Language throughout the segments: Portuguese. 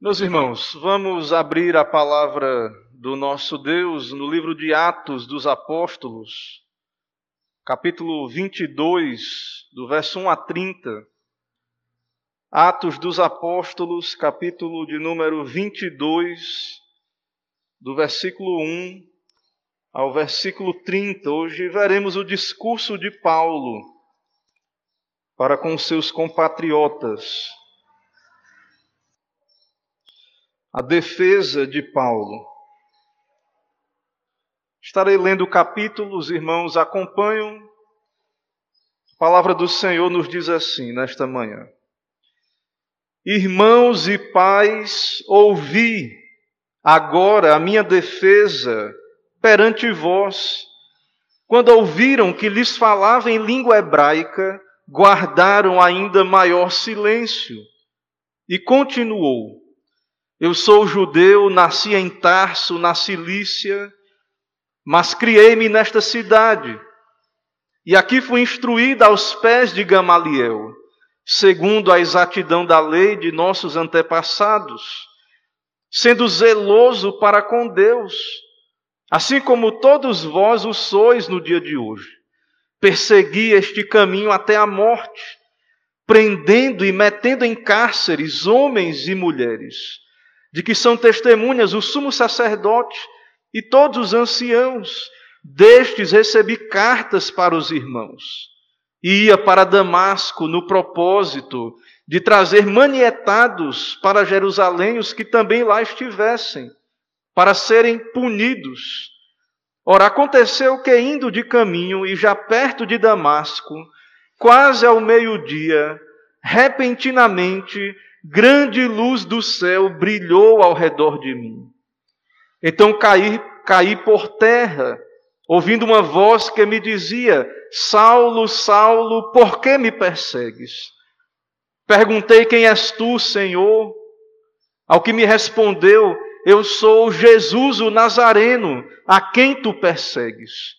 Meus irmãos, vamos abrir a palavra do nosso Deus no livro de Atos dos Apóstolos, capítulo 22, do verso 1 a 30. Atos dos Apóstolos, capítulo de número 22, do versículo 1 ao versículo 30. Hoje veremos o discurso de Paulo para com seus compatriotas a defesa de Paulo. Estarei lendo capítulos, irmãos, acompanham. A palavra do Senhor nos diz assim nesta manhã: Irmãos e pais, ouvi agora a minha defesa perante vós. Quando ouviram que lhes falava em língua hebraica, guardaram ainda maior silêncio. E continuou: eu sou judeu, nasci em Tarso, na Cilícia, mas criei-me nesta cidade. E aqui fui instruída aos pés de Gamaliel, segundo a exatidão da lei de nossos antepassados, sendo zeloso para com Deus, assim como todos vós o sois no dia de hoje. Persegui este caminho até a morte, prendendo e metendo em cárceres homens e mulheres de que são testemunhas o sumo sacerdote e todos os anciãos. Destes recebi cartas para os irmãos. Ia para Damasco no propósito de trazer manietados para Jerusalém os que também lá estivessem, para serem punidos. Ora, aconteceu que, indo de caminho e já perto de Damasco, quase ao meio-dia, repentinamente grande luz do céu brilhou ao redor de mim. Então caí, caí por terra, ouvindo uma voz que me dizia: Saulo, Saulo, por que me persegues? Perguntei: Quem és tu, Senhor? Ao que me respondeu: Eu sou Jesus o Nazareno, a quem tu persegues.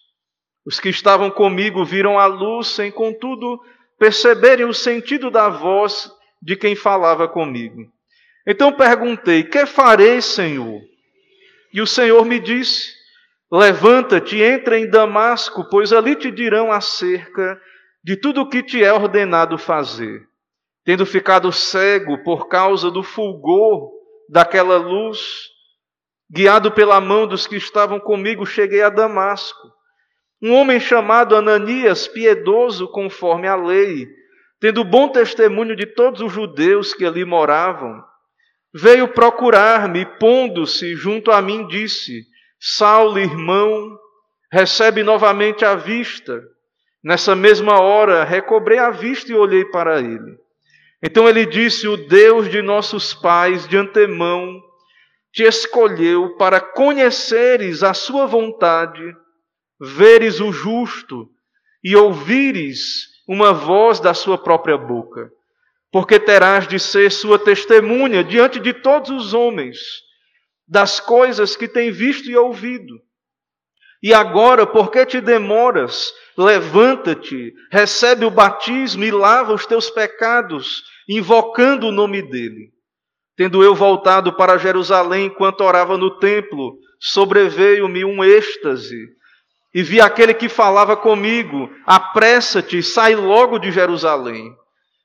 Os que estavam comigo viram a luz, sem contudo perceberem o sentido da voz de quem falava comigo. Então perguntei: Que farei, Senhor? E o Senhor me disse: Levanta-te, entra em Damasco, pois ali te dirão acerca de tudo o que te é ordenado fazer. Tendo ficado cego por causa do fulgor daquela luz, guiado pela mão dos que estavam comigo, cheguei a Damasco. Um homem chamado Ananias, piedoso conforme a lei, tendo bom testemunho de todos os judeus que ali moravam, veio procurar-me, pondo-se junto a mim, disse: Saulo, irmão, recebe novamente a vista. Nessa mesma hora, recobrei a vista e olhei para ele. Então ele disse: O Deus de nossos pais, de antemão, te escolheu para conheceres a sua vontade, veres o justo e ouvires uma voz da sua própria boca, porque terás de ser sua testemunha diante de todos os homens das coisas que tem visto e ouvido. E agora, por que te demoras? Levanta-te, recebe o batismo e lava os teus pecados, invocando o nome dele. Tendo eu voltado para Jerusalém enquanto orava no templo, sobreveio-me um êxtase e vi aquele que falava comigo: apressa-te, sai logo de Jerusalém,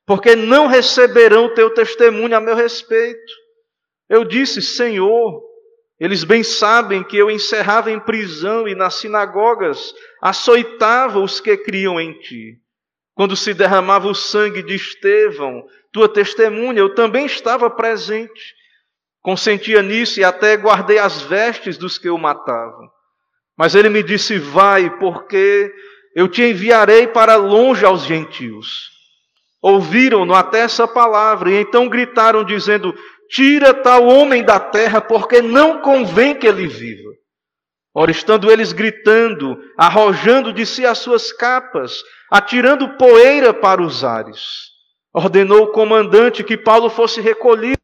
porque não receberão teu testemunho a meu respeito. Eu disse: Senhor, eles bem sabem que eu encerrava em prisão e nas sinagogas açoitava os que criam em ti. Quando se derramava o sangue de Estevão, tua testemunha, eu também estava presente. Consentia nisso e até guardei as vestes dos que o matavam. Mas ele me disse: Vai, porque eu te enviarei para longe aos gentios. Ouviram-no até essa palavra e então gritaram, dizendo: Tira tal homem da terra, porque não convém que ele viva. Ora, estando eles gritando, arrojando de si as suas capas, atirando poeira para os ares, ordenou o comandante que Paulo fosse recolhido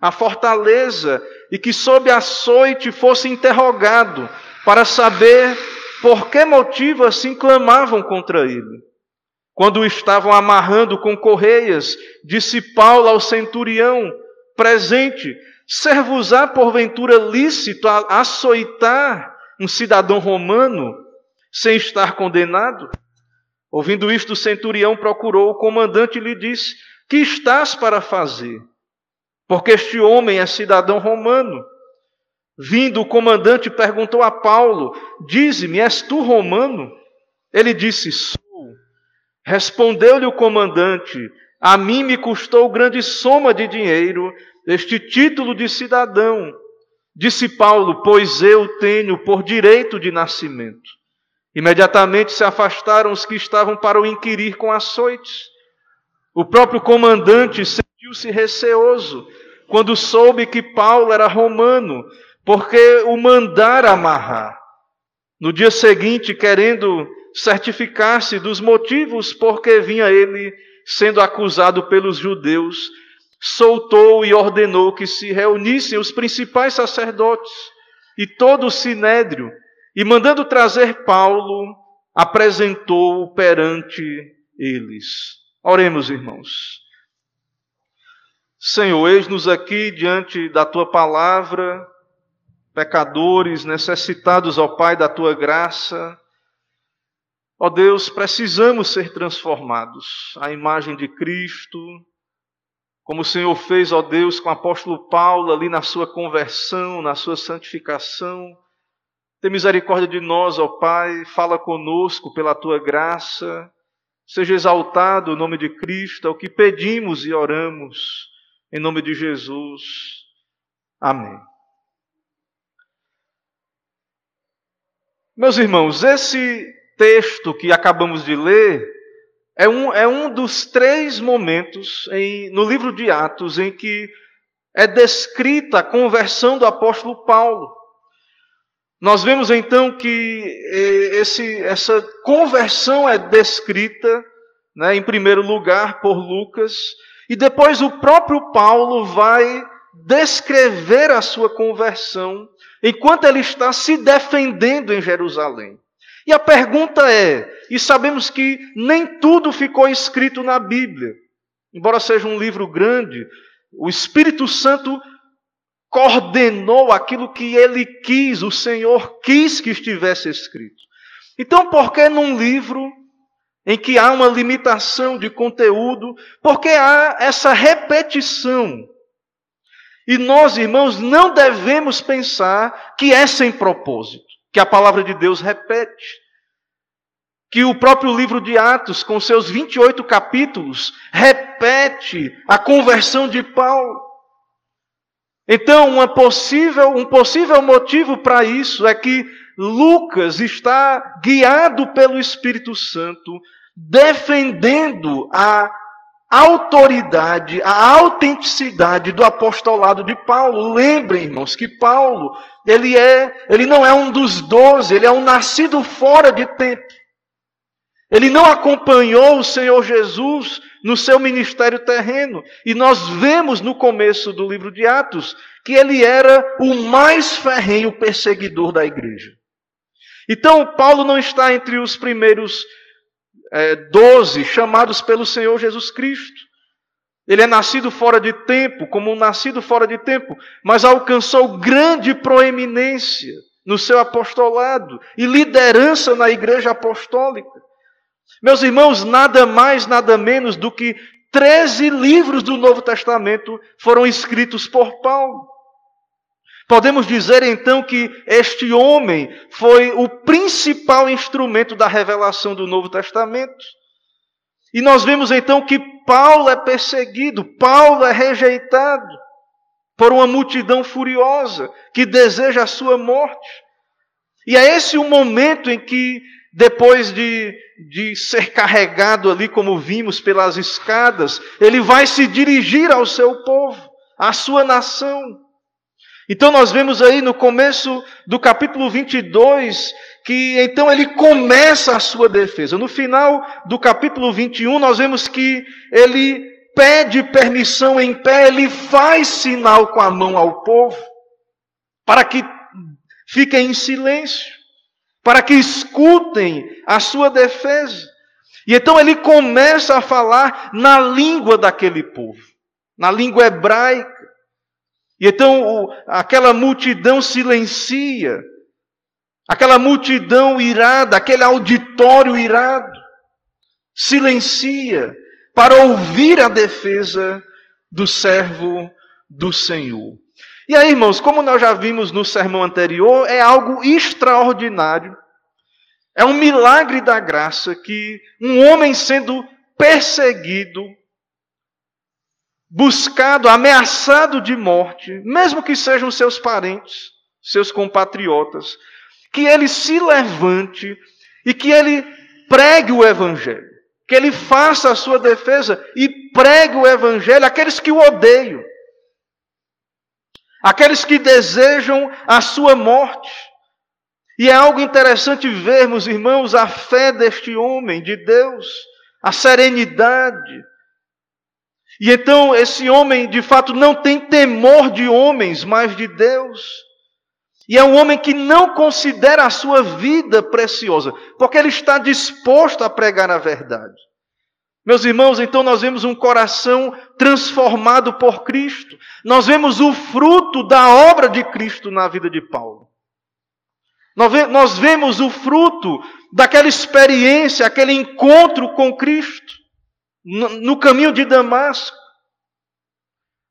à fortaleza e que, sob açoite, fosse interrogado para saber por que motivo assim clamavam contra ele. Quando o estavam amarrando com correias, disse Paulo ao centurião presente: Ser-vos-á porventura lícito açoitar um cidadão romano sem estar condenado? Ouvindo isto, o centurião procurou o comandante e lhe disse: Que estás para fazer? Porque este homem é cidadão romano. Vindo o comandante, perguntou a Paulo: Dize-me, és tu romano? Ele disse: Sou. Respondeu-lhe o comandante: A mim me custou grande soma de dinheiro este título de cidadão. Disse Paulo: Pois eu tenho por direito de nascimento. Imediatamente se afastaram os que estavam para o inquirir com açoites. O próprio comandante sentiu-se receoso quando soube que Paulo era romano, porque o mandara amarrar. No dia seguinte, querendo certificar-se dos motivos por que vinha ele sendo acusado pelos judeus, soltou e ordenou que se reunissem os principais sacerdotes e todo o sinédrio e mandando trazer Paulo, apresentou-o perante eles. Oremos, irmãos. Senhor, eis-nos aqui diante da tua palavra, pecadores, necessitados, ó Pai, da tua graça. Ó Deus, precisamos ser transformados à imagem de Cristo, como o Senhor fez, ó Deus, com o apóstolo Paulo ali na sua conversão, na sua santificação. Tem misericórdia de nós, ó Pai, fala conosco pela tua graça. Seja exaltado o nome de Cristo, é o que pedimos e oramos, em nome de Jesus. Amém. Meus irmãos, esse texto que acabamos de ler é um, é um dos três momentos em, no livro de Atos em que é descrita a conversão do apóstolo Paulo. Nós vemos então que eh, esse, essa conversão é descrita, né, em primeiro lugar, por Lucas, e depois o próprio Paulo vai descrever a sua conversão enquanto ele está se defendendo em Jerusalém. E a pergunta é: e sabemos que nem tudo ficou escrito na Bíblia, embora seja um livro grande, o Espírito Santo coordenou aquilo que ele quis, o Senhor quis que estivesse escrito. Então, por que num livro em que há uma limitação de conteúdo, porque há essa repetição? E nós, irmãos, não devemos pensar que é sem propósito, que a palavra de Deus repete. Que o próprio livro de Atos, com seus 28 capítulos, repete a conversão de Paulo. Então, uma possível, um possível motivo para isso é que Lucas está guiado pelo Espírito Santo, defendendo a autoridade, a autenticidade do apostolado de Paulo. Lembrem, irmãos, que Paulo, ele é, ele não é um dos doze, ele é um nascido fora de tempo. Ele não acompanhou o Senhor Jesus no seu ministério terreno. E nós vemos no começo do livro de Atos que ele era o mais ferrenho perseguidor da igreja. Então, Paulo não está entre os primeiros é, doze chamados pelo Senhor Jesus Cristo. Ele é nascido fora de tempo, como um nascido fora de tempo, mas alcançou grande proeminência no seu apostolado e liderança na igreja apostólica. Meus irmãos, nada mais, nada menos do que 13 livros do Novo Testamento foram escritos por Paulo. Podemos dizer então que este homem foi o principal instrumento da revelação do Novo Testamento. E nós vemos então que Paulo é perseguido, Paulo é rejeitado por uma multidão furiosa que deseja a sua morte. E é esse o momento em que depois de, de ser carregado ali, como vimos, pelas escadas, ele vai se dirigir ao seu povo, à sua nação. Então nós vemos aí no começo do capítulo 22 que então ele começa a sua defesa. No final do capítulo 21 nós vemos que ele pede permissão em pé, ele faz sinal com a mão ao povo para que fiquem em silêncio para que escutem a sua defesa. E então ele começa a falar na língua daquele povo, na língua hebraica. E então o, aquela multidão silencia, aquela multidão irada, aquele auditório irado, silencia para ouvir a defesa do servo do Senhor. E aí, irmãos, como nós já vimos no sermão anterior, é algo extraordinário. É um milagre da graça que um homem sendo perseguido, buscado, ameaçado de morte, mesmo que sejam seus parentes, seus compatriotas, que ele se levante e que ele pregue o evangelho, que ele faça a sua defesa e pregue o evangelho àqueles que o odeiam, aqueles que desejam a sua morte. E é algo interessante vermos, irmãos, a fé deste homem de Deus, a serenidade, e então esse homem, de fato, não tem temor de homens, mas de Deus. E é um homem que não considera a sua vida preciosa, porque ele está disposto a pregar a verdade. Meus irmãos, então nós vemos um coração transformado por Cristo. Nós vemos o fruto da obra de Cristo na vida de Paulo. Nós vemos o fruto daquela experiência, aquele encontro com Cristo no caminho de Damasco.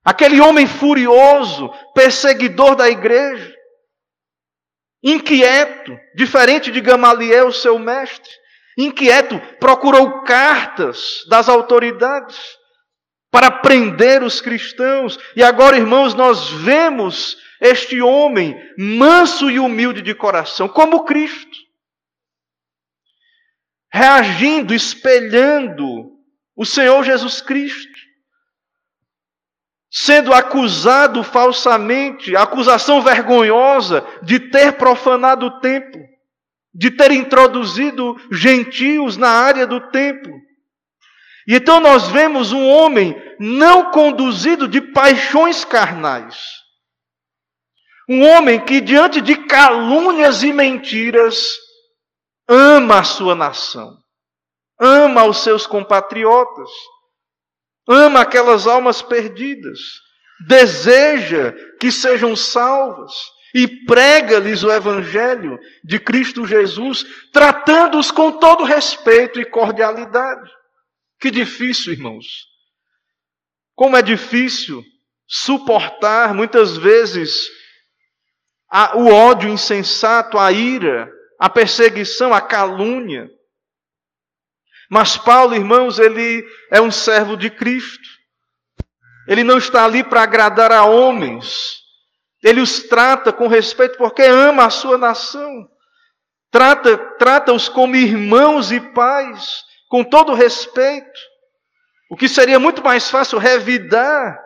Aquele homem furioso, perseguidor da igreja, inquieto, diferente de Gamaliel, seu mestre, inquieto, procurou cartas das autoridades para prender os cristãos. E agora, irmãos, nós vemos este homem manso e humilde de coração, como Cristo, reagindo, espelhando o Senhor Jesus Cristo, sendo acusado falsamente, acusação vergonhosa de ter profanado o templo, de ter introduzido gentios na área do templo. E então nós vemos um homem não conduzido de paixões carnais. Um homem que, diante de calúnias e mentiras, ama a sua nação ama os seus compatriotas, ama aquelas almas perdidas, deseja que sejam salvas e prega-lhes o Evangelho de Cristo Jesus, tratando-os com todo respeito e cordialidade. Que difícil, irmãos. Como é difícil suportar muitas vezes a, o ódio insensato, a ira, a perseguição, a calúnia. Mas Paulo, irmãos, ele é um servo de Cristo. Ele não está ali para agradar a homens. Ele os trata com respeito porque ama a sua nação. Trata, trata-os como irmãos e pais, com todo respeito. O que seria muito mais fácil revidar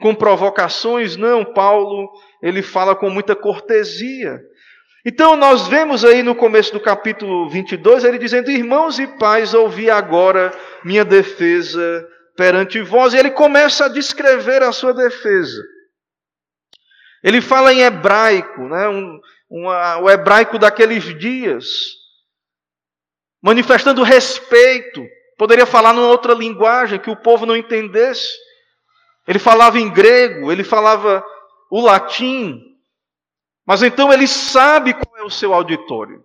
com provocações, não, Paulo, ele fala com muita cortesia. Então nós vemos aí no começo do capítulo 22 ele dizendo: Irmãos e pais, ouvi agora minha defesa perante vós. E ele começa a descrever a sua defesa. Ele fala em hebraico, né, um, o hebraico daqueles dias, manifestando respeito. Poderia falar numa outra linguagem que o povo não entendesse. Ele falava em grego, ele falava o latim, mas então ele sabe qual é o seu auditório.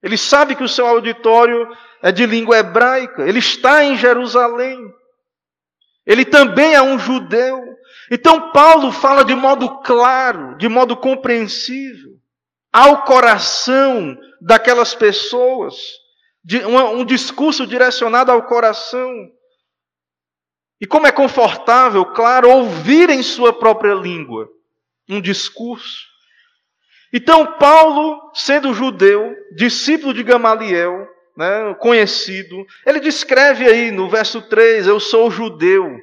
Ele sabe que o seu auditório é de língua hebraica. Ele está em Jerusalém. Ele também é um judeu. Então Paulo fala de modo claro, de modo compreensível, ao coração daquelas pessoas, um discurso direcionado ao coração. E como é confortável, claro, ouvir em sua própria língua um discurso. Então, Paulo, sendo judeu, discípulo de Gamaliel, né, conhecido, ele descreve aí no verso 3: Eu sou judeu,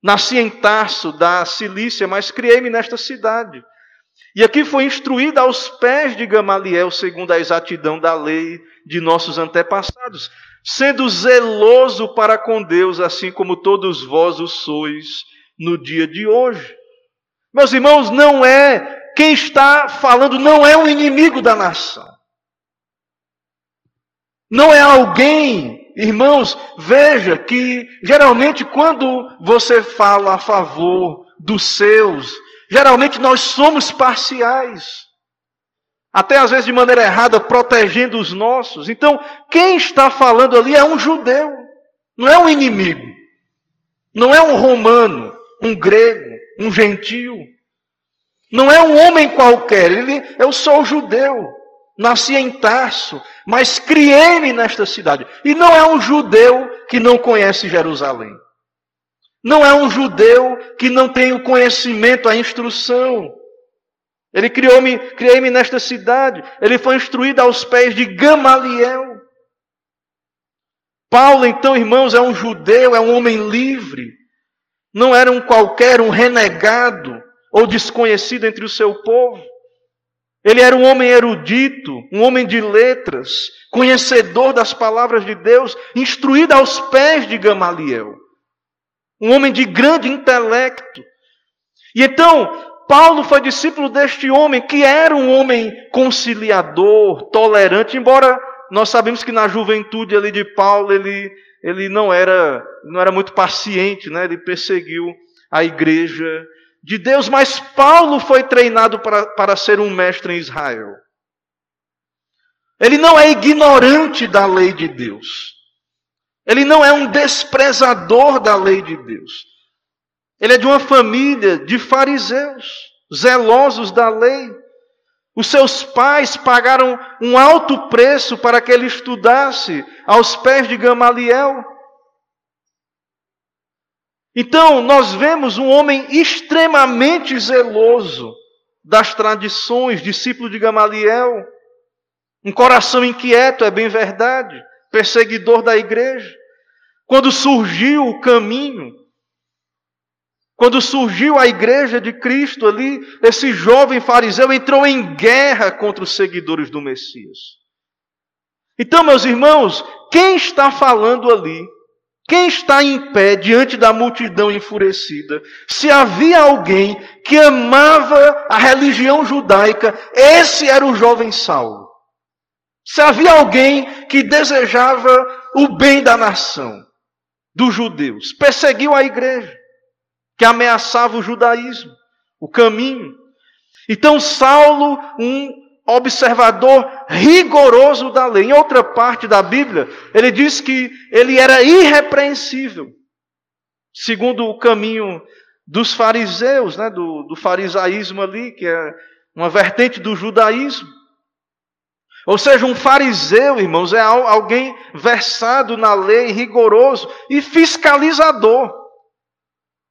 nasci em Tarso, da Cilícia, mas criei-me nesta cidade. E aqui foi instruído aos pés de Gamaliel, segundo a exatidão da lei de nossos antepassados, sendo zeloso para com Deus, assim como todos vós o sois no dia de hoje. Meus irmãos, não é quem está falando não é um inimigo da nação. Não é alguém, irmãos, veja que geralmente quando você fala a favor dos seus. Geralmente nós somos parciais. Até às vezes de maneira errada, protegendo os nossos. Então, quem está falando ali é um judeu, não é um inimigo. Não é um romano, um grego, um gentio. Não é um homem qualquer. Ele, eu sou judeu. Nasci em Tarso, mas criei-me nesta cidade. E não é um judeu que não conhece Jerusalém. Não é um judeu que não tem o conhecimento, a instrução. Ele criou-me, criei-me nesta cidade. Ele foi instruído aos pés de Gamaliel. Paulo, então, irmãos, é um judeu, é um homem livre. Não era um qualquer, um renegado ou desconhecido entre o seu povo. Ele era um homem erudito, um homem de letras, conhecedor das palavras de Deus, instruído aos pés de Gamaliel. Um homem de grande intelecto. E então, Paulo foi discípulo deste homem, que era um homem conciliador, tolerante, embora nós sabemos que na juventude ali de Paulo ele, ele não era não era muito paciente, né? ele perseguiu a igreja de Deus, mas Paulo foi treinado para, para ser um mestre em Israel. Ele não é ignorante da lei de Deus. Ele não é um desprezador da lei de Deus. Ele é de uma família de fariseus, zelosos da lei. Os seus pais pagaram um alto preço para que ele estudasse aos pés de Gamaliel. Então, nós vemos um homem extremamente zeloso das tradições, discípulo de Gamaliel, um coração inquieto, é bem verdade, perseguidor da igreja. Quando surgiu o caminho, quando surgiu a igreja de Cristo ali, esse jovem fariseu entrou em guerra contra os seguidores do Messias. Então, meus irmãos, quem está falando ali quem está em pé diante da multidão enfurecida? Se havia alguém que amava a religião judaica, esse era o jovem Saulo. Se havia alguém que desejava o bem da nação, dos judeus, perseguiu a igreja, que ameaçava o judaísmo, o caminho. Então Saulo, um observador rigoroso da lei. Em outra parte da Bíblia, ele diz que ele era irrepreensível, segundo o caminho dos fariseus, né, do, do farisaísmo ali, que é uma vertente do judaísmo. Ou seja, um fariseu, irmãos, é alguém versado na lei, rigoroso e fiscalizador,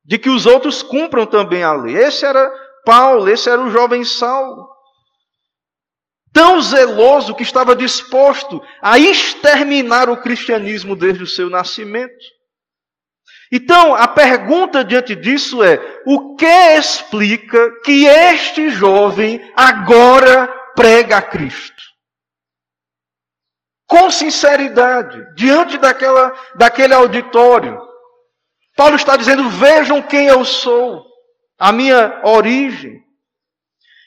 de que os outros cumpram também a lei. Esse era Paulo, esse era o jovem Saulo tão zeloso que estava disposto a exterminar o cristianismo desde o seu nascimento. Então, a pergunta diante disso é: o que explica que este jovem agora prega a Cristo? Com sinceridade, diante daquela, daquele auditório, Paulo está dizendo: vejam quem eu sou, a minha origem.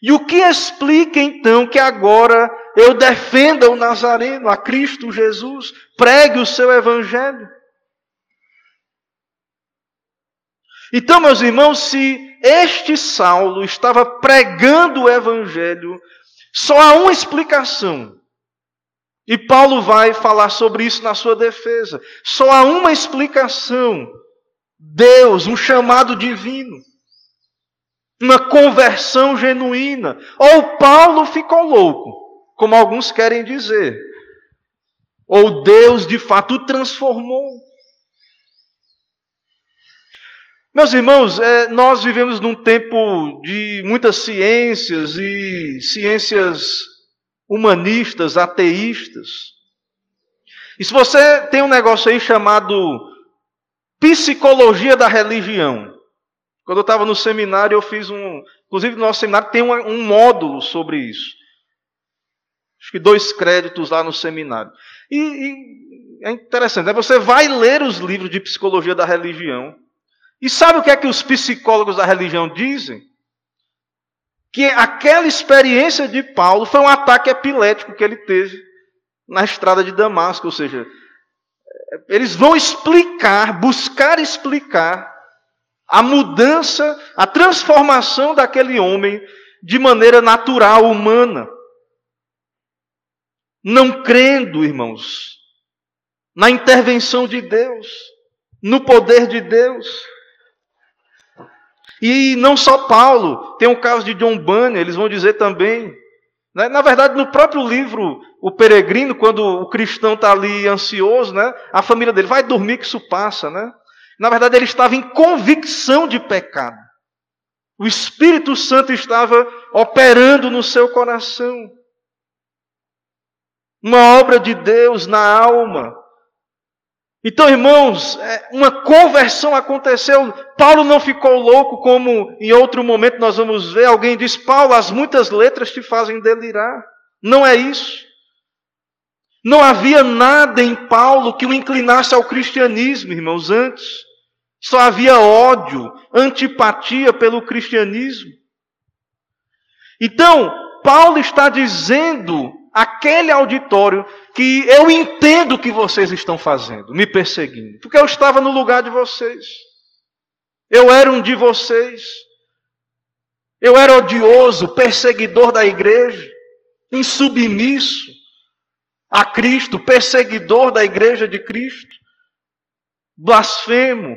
E o que explica então que agora eu defenda o Nazareno, a Cristo Jesus, pregue o seu evangelho? Então, meus irmãos, se este Saulo estava pregando o evangelho, só há uma explicação. E Paulo vai falar sobre isso na sua defesa. Só há uma explicação. Deus, um chamado divino uma conversão genuína. Ou Paulo ficou louco, como alguns querem dizer. Ou Deus de fato o transformou. Meus irmãos, é, nós vivemos num tempo de muitas ciências e ciências humanistas, ateístas. E se você tem um negócio aí chamado psicologia da religião, quando eu estava no seminário, eu fiz um. Inclusive, no nosso seminário tem um, um módulo sobre isso. Acho que dois créditos lá no seminário. E, e é interessante, né? você vai ler os livros de psicologia da religião. E sabe o que é que os psicólogos da religião dizem? Que aquela experiência de Paulo foi um ataque epilético que ele teve na estrada de Damasco. Ou seja, eles vão explicar, buscar explicar a mudança, a transformação daquele homem de maneira natural, humana. Não crendo, irmãos, na intervenção de Deus, no poder de Deus. E não só Paulo, tem o caso de John Bunyan, eles vão dizer também. Né? Na verdade, no próprio livro O Peregrino, quando o cristão está ali ansioso, né? a família dele vai dormir que isso passa. Né? Na verdade, ele estava em convicção de pecado. O Espírito Santo estava operando no seu coração. Uma obra de Deus na alma. Então, irmãos, é, uma conversão aconteceu. Paulo não ficou louco, como em outro momento nós vamos ver. Alguém diz: Paulo, as muitas letras te fazem delirar. Não é isso. Não havia nada em Paulo que o inclinasse ao cristianismo, irmãos, antes. Só havia ódio, antipatia pelo cristianismo. Então, Paulo está dizendo àquele auditório que eu entendo o que vocês estão fazendo, me perseguindo, porque eu estava no lugar de vocês. Eu era um de vocês. Eu era odioso, perseguidor da igreja, insubmisso a Cristo, perseguidor da igreja de Cristo, blasfemo,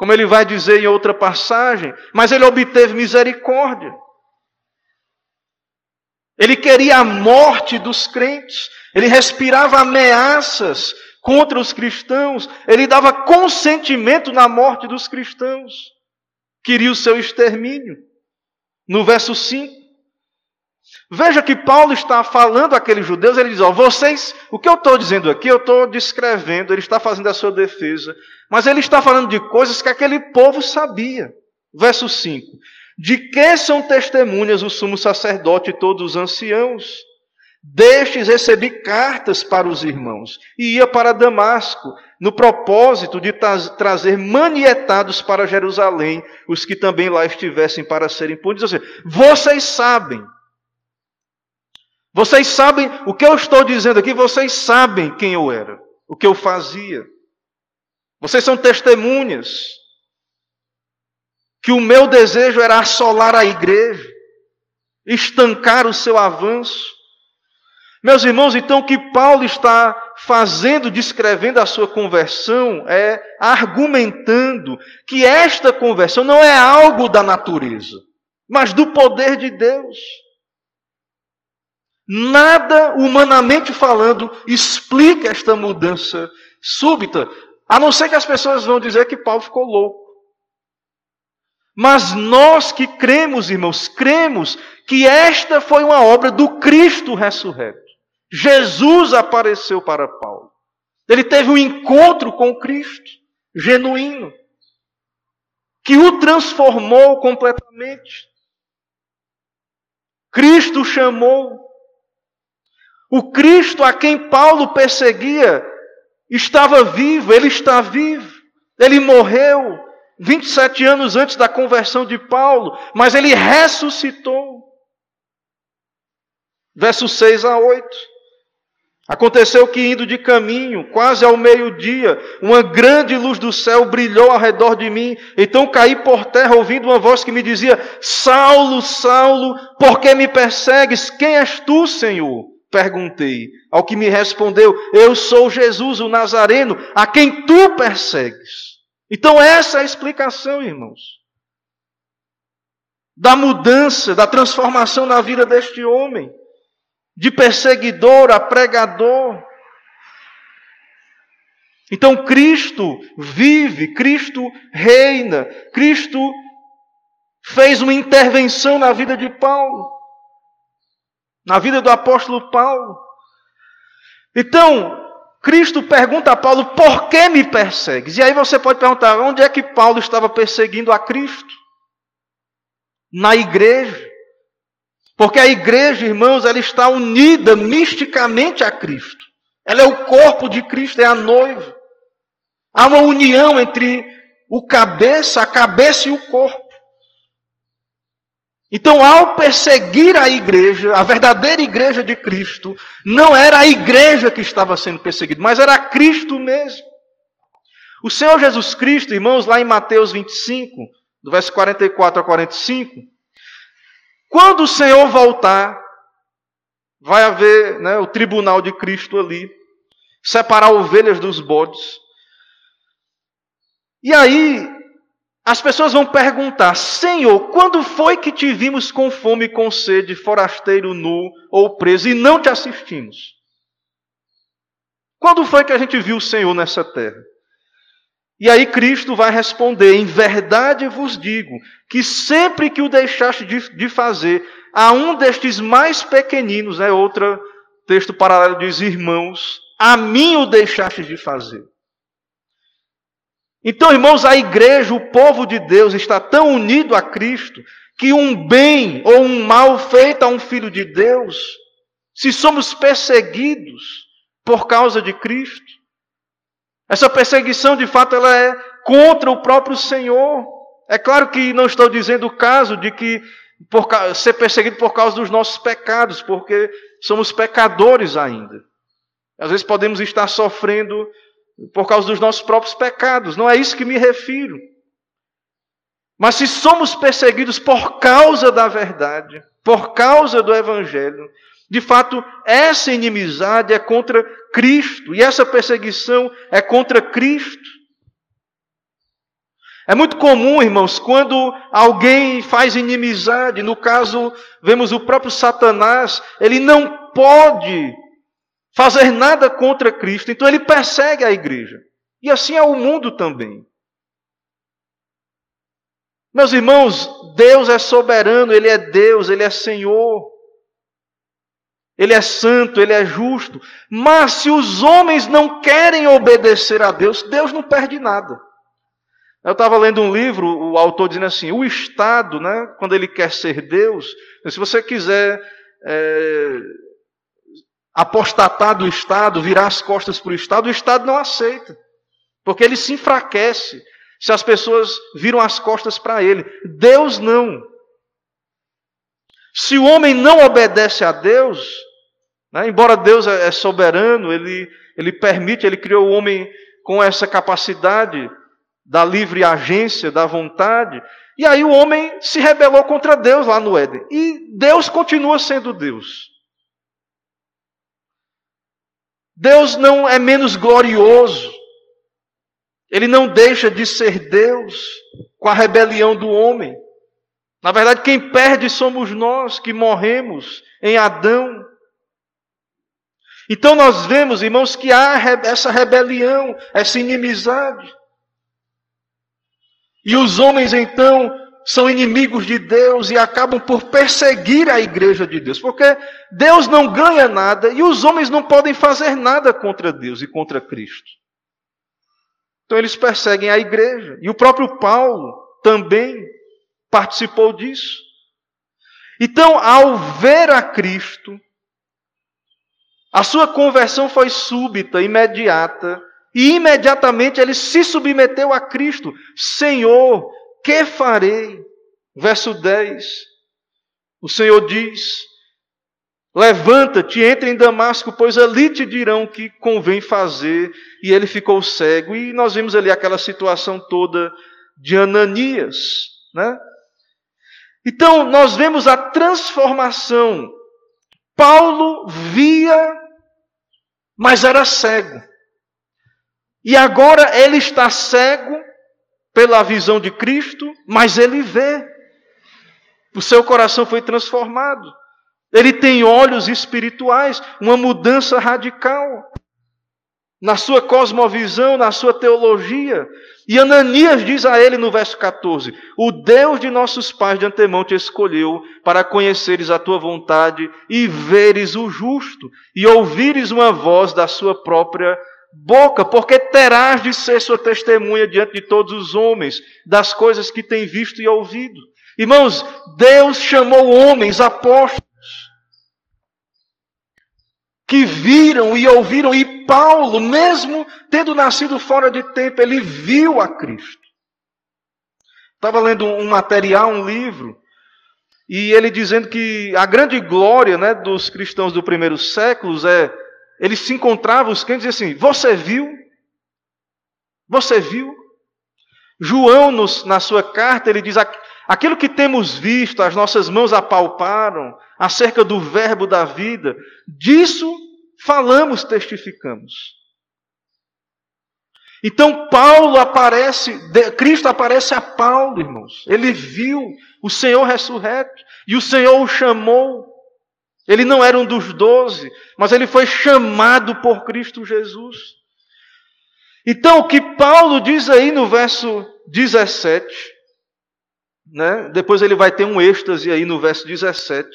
como ele vai dizer em outra passagem, mas ele obteve misericórdia. Ele queria a morte dos crentes, ele respirava ameaças contra os cristãos, ele dava consentimento na morte dos cristãos, queria o seu extermínio. No verso 5, Veja que Paulo está falando àqueles judeus, ele diz: ó, vocês, o que eu estou dizendo aqui, eu estou descrevendo, ele está fazendo a sua defesa, mas ele está falando de coisas que aquele povo sabia. Verso 5: De que são testemunhas o sumo sacerdote e todos os anciãos? Destes recebi cartas para os irmãos e ia para Damasco, no propósito de tra trazer manietados para Jerusalém os que também lá estivessem para serem punidos. Ou seja, vocês sabem vocês sabem o que eu estou dizendo aqui, vocês sabem quem eu era, o que eu fazia. Vocês são testemunhas que o meu desejo era assolar a igreja, estancar o seu avanço. Meus irmãos, então o que Paulo está fazendo, descrevendo a sua conversão, é argumentando que esta conversão não é algo da natureza, mas do poder de Deus. Nada, humanamente falando, explica esta mudança súbita, a não ser que as pessoas vão dizer que Paulo ficou louco. Mas nós que cremos, irmãos, cremos que esta foi uma obra do Cristo ressurreto. Jesus apareceu para Paulo. Ele teve um encontro com Cristo, genuíno, que o transformou completamente. Cristo chamou o Cristo a quem Paulo perseguia estava vivo, ele está vivo. Ele morreu 27 anos antes da conversão de Paulo, mas ele ressuscitou. Versos 6 a 8. Aconteceu que, indo de caminho, quase ao meio-dia, uma grande luz do céu brilhou ao redor de mim. Então caí por terra, ouvindo uma voz que me dizia: Saulo, Saulo, por que me persegues? Quem és tu, Senhor? Perguntei. Ao que me respondeu: Eu sou Jesus, o Nazareno, a quem tu persegues. Então, essa é a explicação, irmãos. Da mudança, da transformação na vida deste homem. De perseguidor a pregador. Então, Cristo vive, Cristo reina, Cristo fez uma intervenção na vida de Paulo na vida do apóstolo Paulo. Então, Cristo pergunta a Paulo: por que me persegues? E aí você pode perguntar: onde é que Paulo estava perseguindo a Cristo? Na igreja. Porque a igreja, irmãos, ela está unida misticamente a Cristo. Ela é o corpo de Cristo, é a noiva. Há uma união entre o cabeça, a cabeça e o corpo. Então, ao perseguir a igreja, a verdadeira igreja de Cristo, não era a igreja que estava sendo perseguida, mas era Cristo mesmo. O Senhor Jesus Cristo, irmãos, lá em Mateus 25, do verso 44 a 45, quando o Senhor voltar, vai haver né, o tribunal de Cristo ali, separar ovelhas dos bodes. E aí, as pessoas vão perguntar: Senhor, quando foi que te vimos com fome com sede, forasteiro nu ou preso, e não te assistimos? Quando foi que a gente viu o Senhor nessa terra? E aí Cristo vai responder: Em verdade vos digo que sempre que o deixaste de, fazer a um destes mais pequeninos, né, outro texto paralelo diz: Irmãos, a mim o deixaste de fazer. Então, irmãos, a igreja, o povo de Deus está tão unido a Cristo que um bem ou um mal feito a um filho de Deus, se somos perseguidos por causa de Cristo, essa perseguição, de fato, ela é contra o próprio Senhor. É claro que não estou dizendo o caso de que por, ser perseguido por causa dos nossos pecados, porque somos pecadores ainda. Às vezes podemos estar sofrendo por causa dos nossos próprios pecados, não é isso que me refiro. Mas se somos perseguidos por causa da verdade, por causa do Evangelho, de fato, essa inimizade é contra Cristo e essa perseguição é contra Cristo. É muito comum, irmãos, quando alguém faz inimizade, no caso, vemos o próprio Satanás, ele não pode fazer nada contra Cristo, então ele persegue a igreja. E assim é o mundo também. Meus irmãos, Deus é soberano, Ele é Deus, Ele é Senhor. Ele é santo, ele é justo. Mas se os homens não querem obedecer a Deus, Deus não perde nada. Eu estava lendo um livro, o autor dizendo assim: o Estado, né, quando ele quer ser Deus, se você quiser é, apostatar do Estado, virar as costas para o Estado, o Estado não aceita, porque ele se enfraquece se as pessoas viram as costas para ele. Deus não. Se o homem não obedece a Deus, né? Embora Deus é, é soberano, ele, ele permite, ele criou o homem com essa capacidade da livre agência, da vontade. E aí o homem se rebelou contra Deus lá no Éden. E Deus continua sendo Deus. Deus não é menos glorioso. Ele não deixa de ser Deus com a rebelião do homem. Na verdade, quem perde somos nós que morremos em Adão. Então nós vemos, irmãos, que há essa rebelião, essa inimizade. E os homens então são inimigos de Deus e acabam por perseguir a igreja de Deus, porque Deus não ganha nada e os homens não podem fazer nada contra Deus e contra Cristo. Então eles perseguem a igreja. E o próprio Paulo também participou disso. Então, ao ver a Cristo, a sua conversão foi súbita, imediata, e imediatamente ele se submeteu a Cristo. Senhor, que farei? Verso 10. O Senhor diz: Levanta-te, entra em Damasco, pois ali te dirão o que convém fazer. E ele ficou cego. E nós vimos ali aquela situação toda de Ananias, né? Então, nós vemos a transformação. Paulo via mas era cego. E agora ele está cego pela visão de Cristo, mas ele vê. O seu coração foi transformado. Ele tem olhos espirituais, uma mudança radical na sua cosmovisão, na sua teologia. E Ananias diz a ele no verso 14: O Deus de nossos pais de antemão te escolheu para conheceres a tua vontade e veres o justo e ouvires uma voz da sua própria boca, porque terás de ser sua testemunha diante de todos os homens das coisas que tem visto e ouvido. Irmãos, Deus chamou homens apóstolos que viram e ouviram, e Paulo, mesmo tendo nascido fora de tempo, ele viu a Cristo. Estava lendo um material, um livro, e ele dizendo que a grande glória né, dos cristãos do primeiro século é, eles se encontravam, os crentes diziam assim, você viu? Você viu? João, nos, na sua carta, ele diz: aquilo que temos visto, as nossas mãos apalparam, acerca do Verbo da vida, disso falamos, testificamos. Então Paulo aparece, Cristo aparece a Paulo, irmãos. Ele viu o Senhor ressurreto e o Senhor o chamou. Ele não era um dos doze, mas ele foi chamado por Cristo Jesus. Então o que Paulo diz aí no verso 17, né? depois ele vai ter um êxtase aí no verso 17.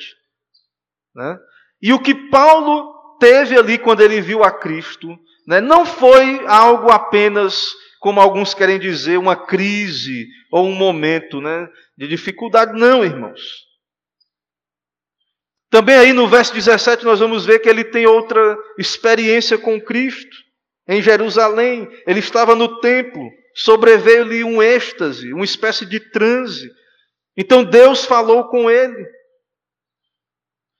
Né? E o que Paulo teve ali quando ele viu a Cristo, né? Não foi algo apenas, como alguns querem dizer, uma crise ou um momento né, de dificuldade. Não, irmãos. Também aí no verso 17 nós vamos ver que ele tem outra experiência com Cristo. Em Jerusalém, ele estava no templo, sobreveio-lhe um êxtase, uma espécie de transe. Então Deus falou com ele.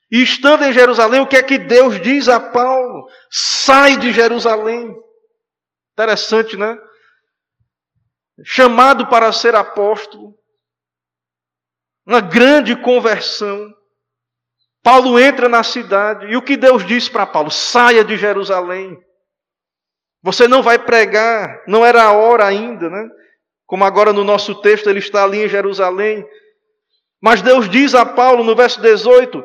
E estando em Jerusalém, o que é que Deus diz a Paulo? Sai de Jerusalém. Interessante, né? Chamado para ser apóstolo. Uma grande conversão. Paulo entra na cidade e o que Deus diz para Paulo? Saia de Jerusalém. Você não vai pregar, não era a hora ainda, né? Como agora no nosso texto ele está ali em Jerusalém. Mas Deus diz a Paulo no verso 18: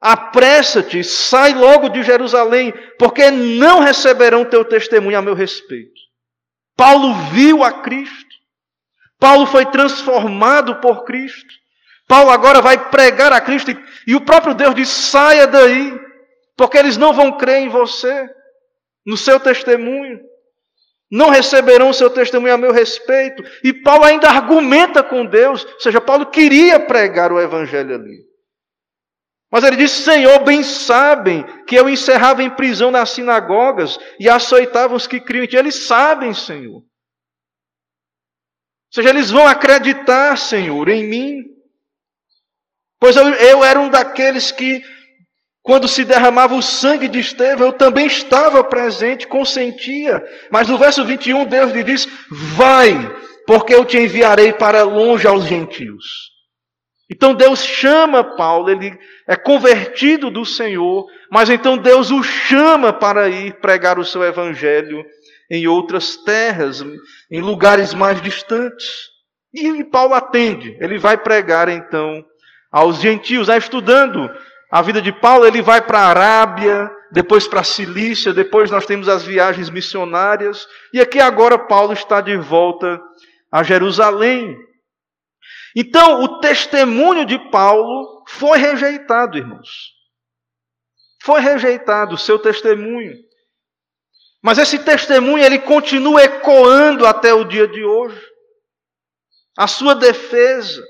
Apressa-te, sai logo de Jerusalém, porque não receberão teu testemunho a meu respeito. Paulo viu a Cristo. Paulo foi transformado por Cristo. Paulo agora vai pregar a Cristo e, e o próprio Deus diz: saia daí, porque eles não vão crer em você, no seu testemunho. Não receberão o seu testemunho a meu respeito. E Paulo ainda argumenta com Deus, ou seja, Paulo queria pregar o evangelho ali. Mas ele disse: Senhor, bem sabem que eu encerrava em prisão nas sinagogas e açoitava os que criam em ti. Eles sabem, Senhor. Ou seja, eles vão acreditar, Senhor, em mim. Pois eu, eu era um daqueles que, quando se derramava o sangue de Estevão, eu também estava presente, consentia. Mas no verso 21, Deus lhe diz: Vai, porque eu te enviarei para longe aos gentios. Então Deus chama Paulo, ele é convertido do Senhor, mas então Deus o chama para ir pregar o seu evangelho em outras terras, em lugares mais distantes. E Paulo atende, ele vai pregar então aos gentios, aí estudando a vida de Paulo, ele vai para a Arábia, depois para a Cilícia, depois nós temos as viagens missionárias, e aqui agora Paulo está de volta a Jerusalém. Então, o testemunho de Paulo foi rejeitado, irmãos. Foi rejeitado o seu testemunho. Mas esse testemunho ele continua ecoando até o dia de hoje. A sua defesa,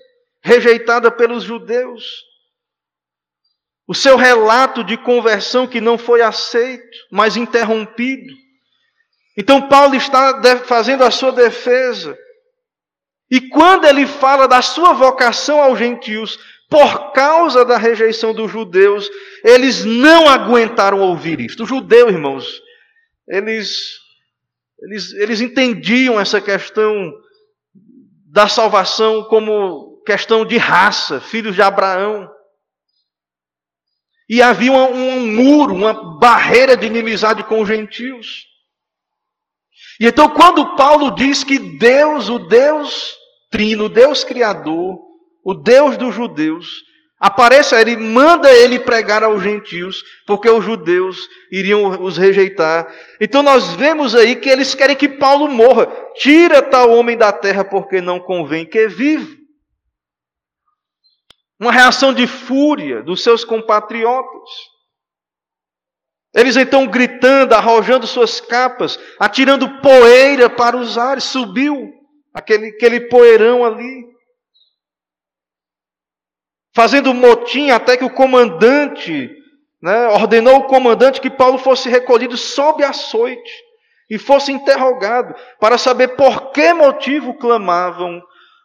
rejeitada pelos judeus. O seu relato de conversão que não foi aceito, mas interrompido. Então Paulo está fazendo a sua defesa e quando ele fala da sua vocação aos gentios, por causa da rejeição dos judeus, eles não aguentaram ouvir isto. Os judeus, irmãos, eles, eles, eles entendiam essa questão da salvação como questão de raça, filhos de Abraão. E havia um, um muro, uma barreira de inimizade com os gentios. E então, quando Paulo diz que Deus, o Deus Trino, Deus Criador, o Deus dos judeus, aparece, ele manda ele pregar aos gentios, porque os judeus iriam os rejeitar. Então nós vemos aí que eles querem que Paulo morra. Tira tal homem da terra, porque não convém que viva. Uma reação de fúria dos seus compatriotas. Eles então gritando, arrojando suas capas, atirando poeira para os ares, subiu aquele, aquele poeirão ali. Fazendo motim até que o comandante, né, ordenou o comandante que Paulo fosse recolhido sob açoite e fosse interrogado para saber por que motivo clamavam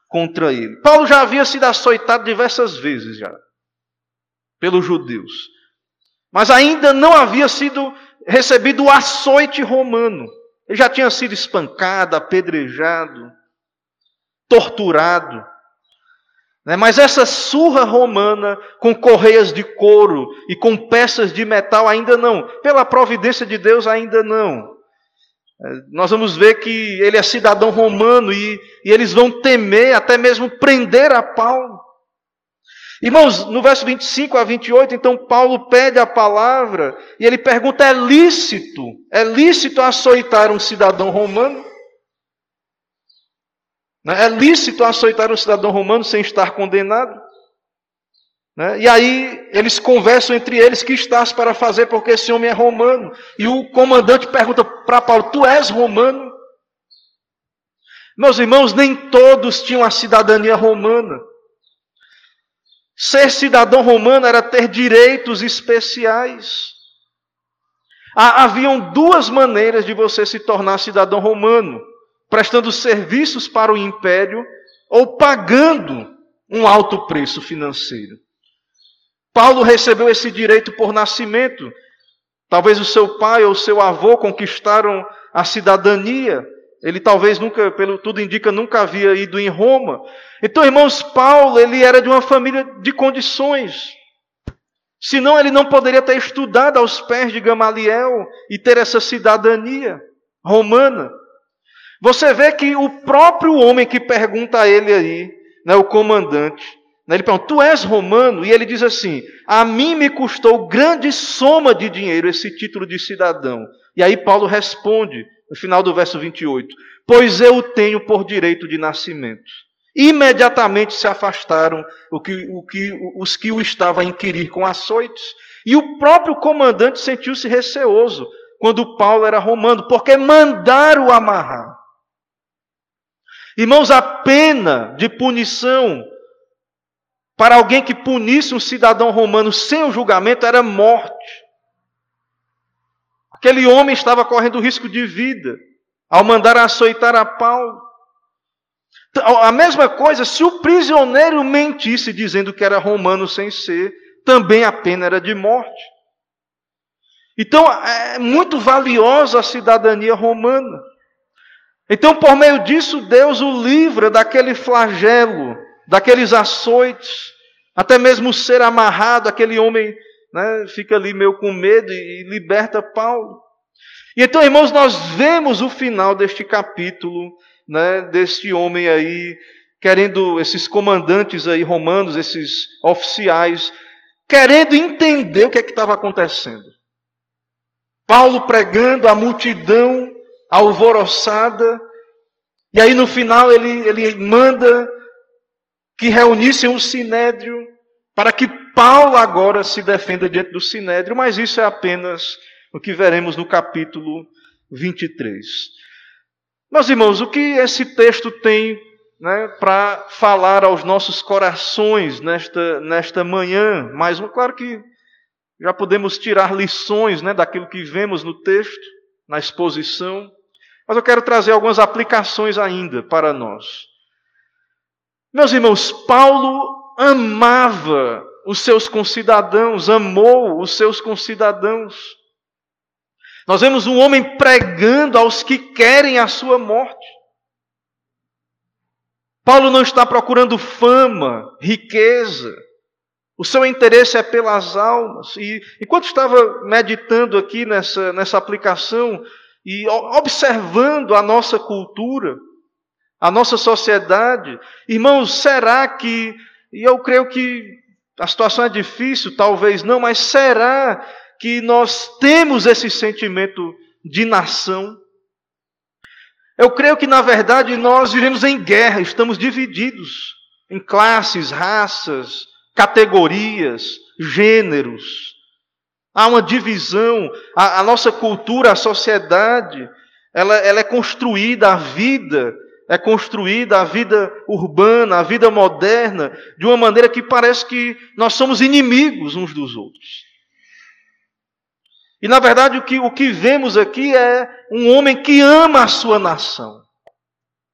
contra ele. Paulo já havia sido açoitado diversas vezes já pelos judeus. Mas ainda não havia sido recebido o açoite romano. Ele já tinha sido espancado, apedrejado, torturado. Né? Mas essa surra romana, com correias de couro e com peças de metal, ainda não. Pela providência de Deus, ainda não. É, nós vamos ver que ele é cidadão romano e, e eles vão temer, até mesmo prender a Paulo. Irmãos, no verso 25 a 28, então Paulo pede a palavra e ele pergunta: é lícito, é lícito açoitar um cidadão romano? Né? É lícito açoitar um cidadão romano sem estar condenado? Né? E aí eles conversam entre eles: que estás para fazer, porque esse homem é romano. E o comandante pergunta para Paulo: Tu és romano? Meus irmãos, nem todos tinham a cidadania romana. Ser cidadão romano era ter direitos especiais. Haviam duas maneiras de você se tornar cidadão romano: prestando serviços para o império ou pagando um alto preço financeiro. Paulo recebeu esse direito por nascimento. Talvez o seu pai ou o seu avô conquistaram a cidadania. Ele talvez nunca, pelo tudo indica, nunca havia ido em Roma. Então, irmãos, Paulo, ele era de uma família de condições. Senão ele não poderia ter estudado aos pés de Gamaliel e ter essa cidadania romana. Você vê que o próprio homem que pergunta a ele aí, né, o comandante, ele pergunta, tu és romano? E ele diz assim, a mim me custou grande soma de dinheiro esse título de cidadão. E aí Paulo responde, no final do verso 28, pois eu tenho por direito de nascimento. Imediatamente se afastaram o que, o que, os que o estavam a inquirir com açoites. E o próprio comandante sentiu-se receoso quando Paulo era romano, porque mandaram amarrar. Irmãos, a pena de punição para alguém que punisse um cidadão romano sem o julgamento era morte. Aquele homem estava correndo risco de vida ao mandar açoitar a Paulo. Então, a mesma coisa, se o prisioneiro mentisse dizendo que era romano sem ser, também a pena era de morte. Então é muito valiosa a cidadania romana. Então, por meio disso, Deus o livra daquele flagelo, daqueles açoites, até mesmo ser amarrado, aquele homem né, fica ali meio com medo e, liberta Paulo. E então, irmãos, nós vemos o final deste capítulo, né, deste homem aí, querendo, esses comandantes aí romanos, esses oficiais, querendo entender o que é que estava acontecendo. Paulo pregando, a multidão alvoroçada. E aí no final ele, ele manda que reunissem o sinédrio para que Paulo agora se defenda diante do sinédrio, mas isso é apenas o que veremos no capítulo 23. Meus irmãos, o que esse texto tem né, para falar aos nossos corações nesta, nesta manhã? Mas, claro que já podemos tirar lições né, daquilo que vemos no texto, na exposição. Mas eu quero trazer algumas aplicações ainda para nós. Meus irmãos, Paulo amava os seus concidadãos, amou os seus concidadãos. Nós vemos um homem pregando aos que querem a sua morte. Paulo não está procurando fama, riqueza. O seu interesse é pelas almas. E enquanto estava meditando aqui nessa, nessa aplicação, e observando a nossa cultura, a nossa sociedade, irmãos, será que, e eu creio que a situação é difícil, talvez não, mas será que nós temos esse sentimento de nação? Eu creio que, na verdade, nós vivemos em guerra, estamos divididos em classes, raças, categorias, gêneros. Há uma divisão, a, a nossa cultura, a sociedade, ela, ela é construída, a vida é construída, a vida urbana, a vida moderna, de uma maneira que parece que nós somos inimigos uns dos outros. E na verdade o que, o que vemos aqui é um homem que ama a sua nação.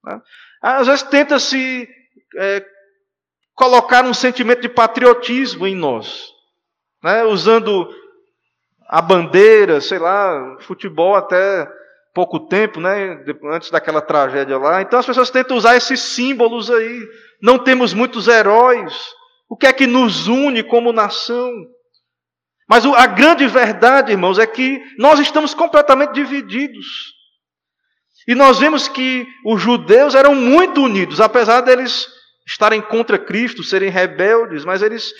Né? Às vezes tenta se é, colocar um sentimento de patriotismo em nós, né? usando a bandeira, sei lá, futebol até pouco tempo, né, antes daquela tragédia lá. Então as pessoas tentam usar esses símbolos aí. Não temos muitos heróis. O que é que nos une como nação? Mas a grande verdade, irmãos, é que nós estamos completamente divididos. E nós vemos que os judeus eram muito unidos, apesar deles estarem contra Cristo, serem rebeldes, mas eles,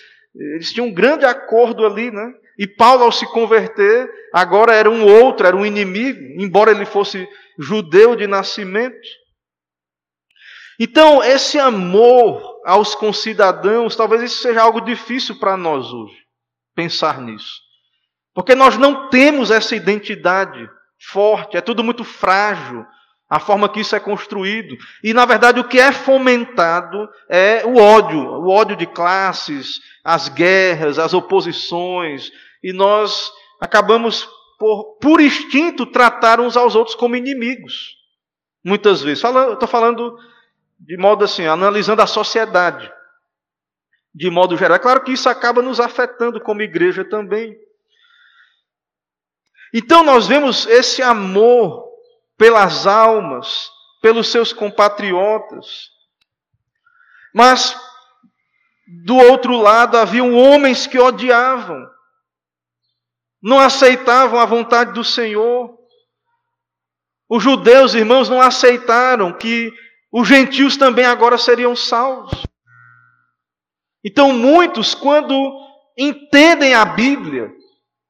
eles tinham um grande acordo ali, né? E Paulo, ao se converter, agora era um outro, era um inimigo, embora ele fosse judeu de nascimento. Então, esse amor aos concidadãos, talvez isso seja algo difícil para nós hoje, pensar nisso. Porque nós não temos essa identidade forte, é tudo muito frágil, a forma que isso é construído. E, na verdade, o que é fomentado é o ódio, o ódio de classes, as guerras, as oposições, e nós acabamos, por, por instinto, tratar uns aos outros como inimigos. Muitas vezes. Estou falando de modo assim, analisando a sociedade, de modo geral. É claro que isso acaba nos afetando como igreja também. Então nós vemos esse amor pelas almas, pelos seus compatriotas. Mas, do outro lado, haviam homens que odiavam não aceitavam a vontade do Senhor. Os judeus, irmãos, não aceitaram que os gentios também agora seriam salvos. Então, muitos, quando entendem a Bíblia,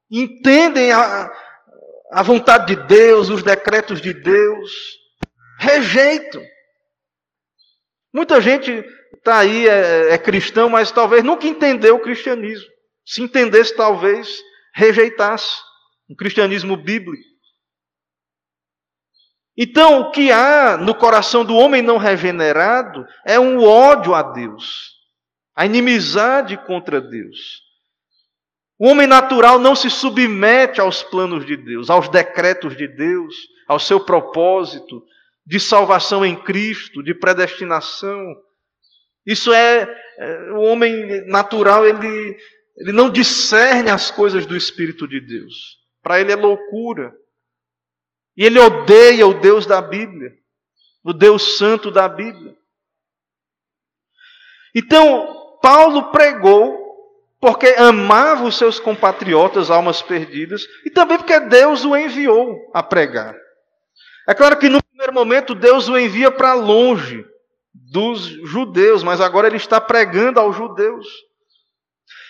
entendem a, a vontade de Deus, os decretos de Deus, rejeitam. Muita gente está aí, é, é cristão, mas talvez nunca entendeu o cristianismo. Se entendesse, talvez rejeitasse o cristianismo bíblico. Então, o que há no coração do homem não regenerado é um ódio a Deus, a inimizade contra Deus. O homem natural não se submete aos planos de Deus, aos decretos de Deus, ao seu propósito de salvação em Cristo, de predestinação. Isso é, é o homem natural, ele ele não discerne as coisas do Espírito de Deus. Para ele é loucura. E ele odeia o Deus da Bíblia, o Deus Santo da Bíblia. Então, Paulo pregou porque amava os seus compatriotas, almas perdidas, e também porque Deus o enviou a pregar. É claro que no primeiro momento Deus o envia para longe dos judeus, mas agora ele está pregando aos judeus.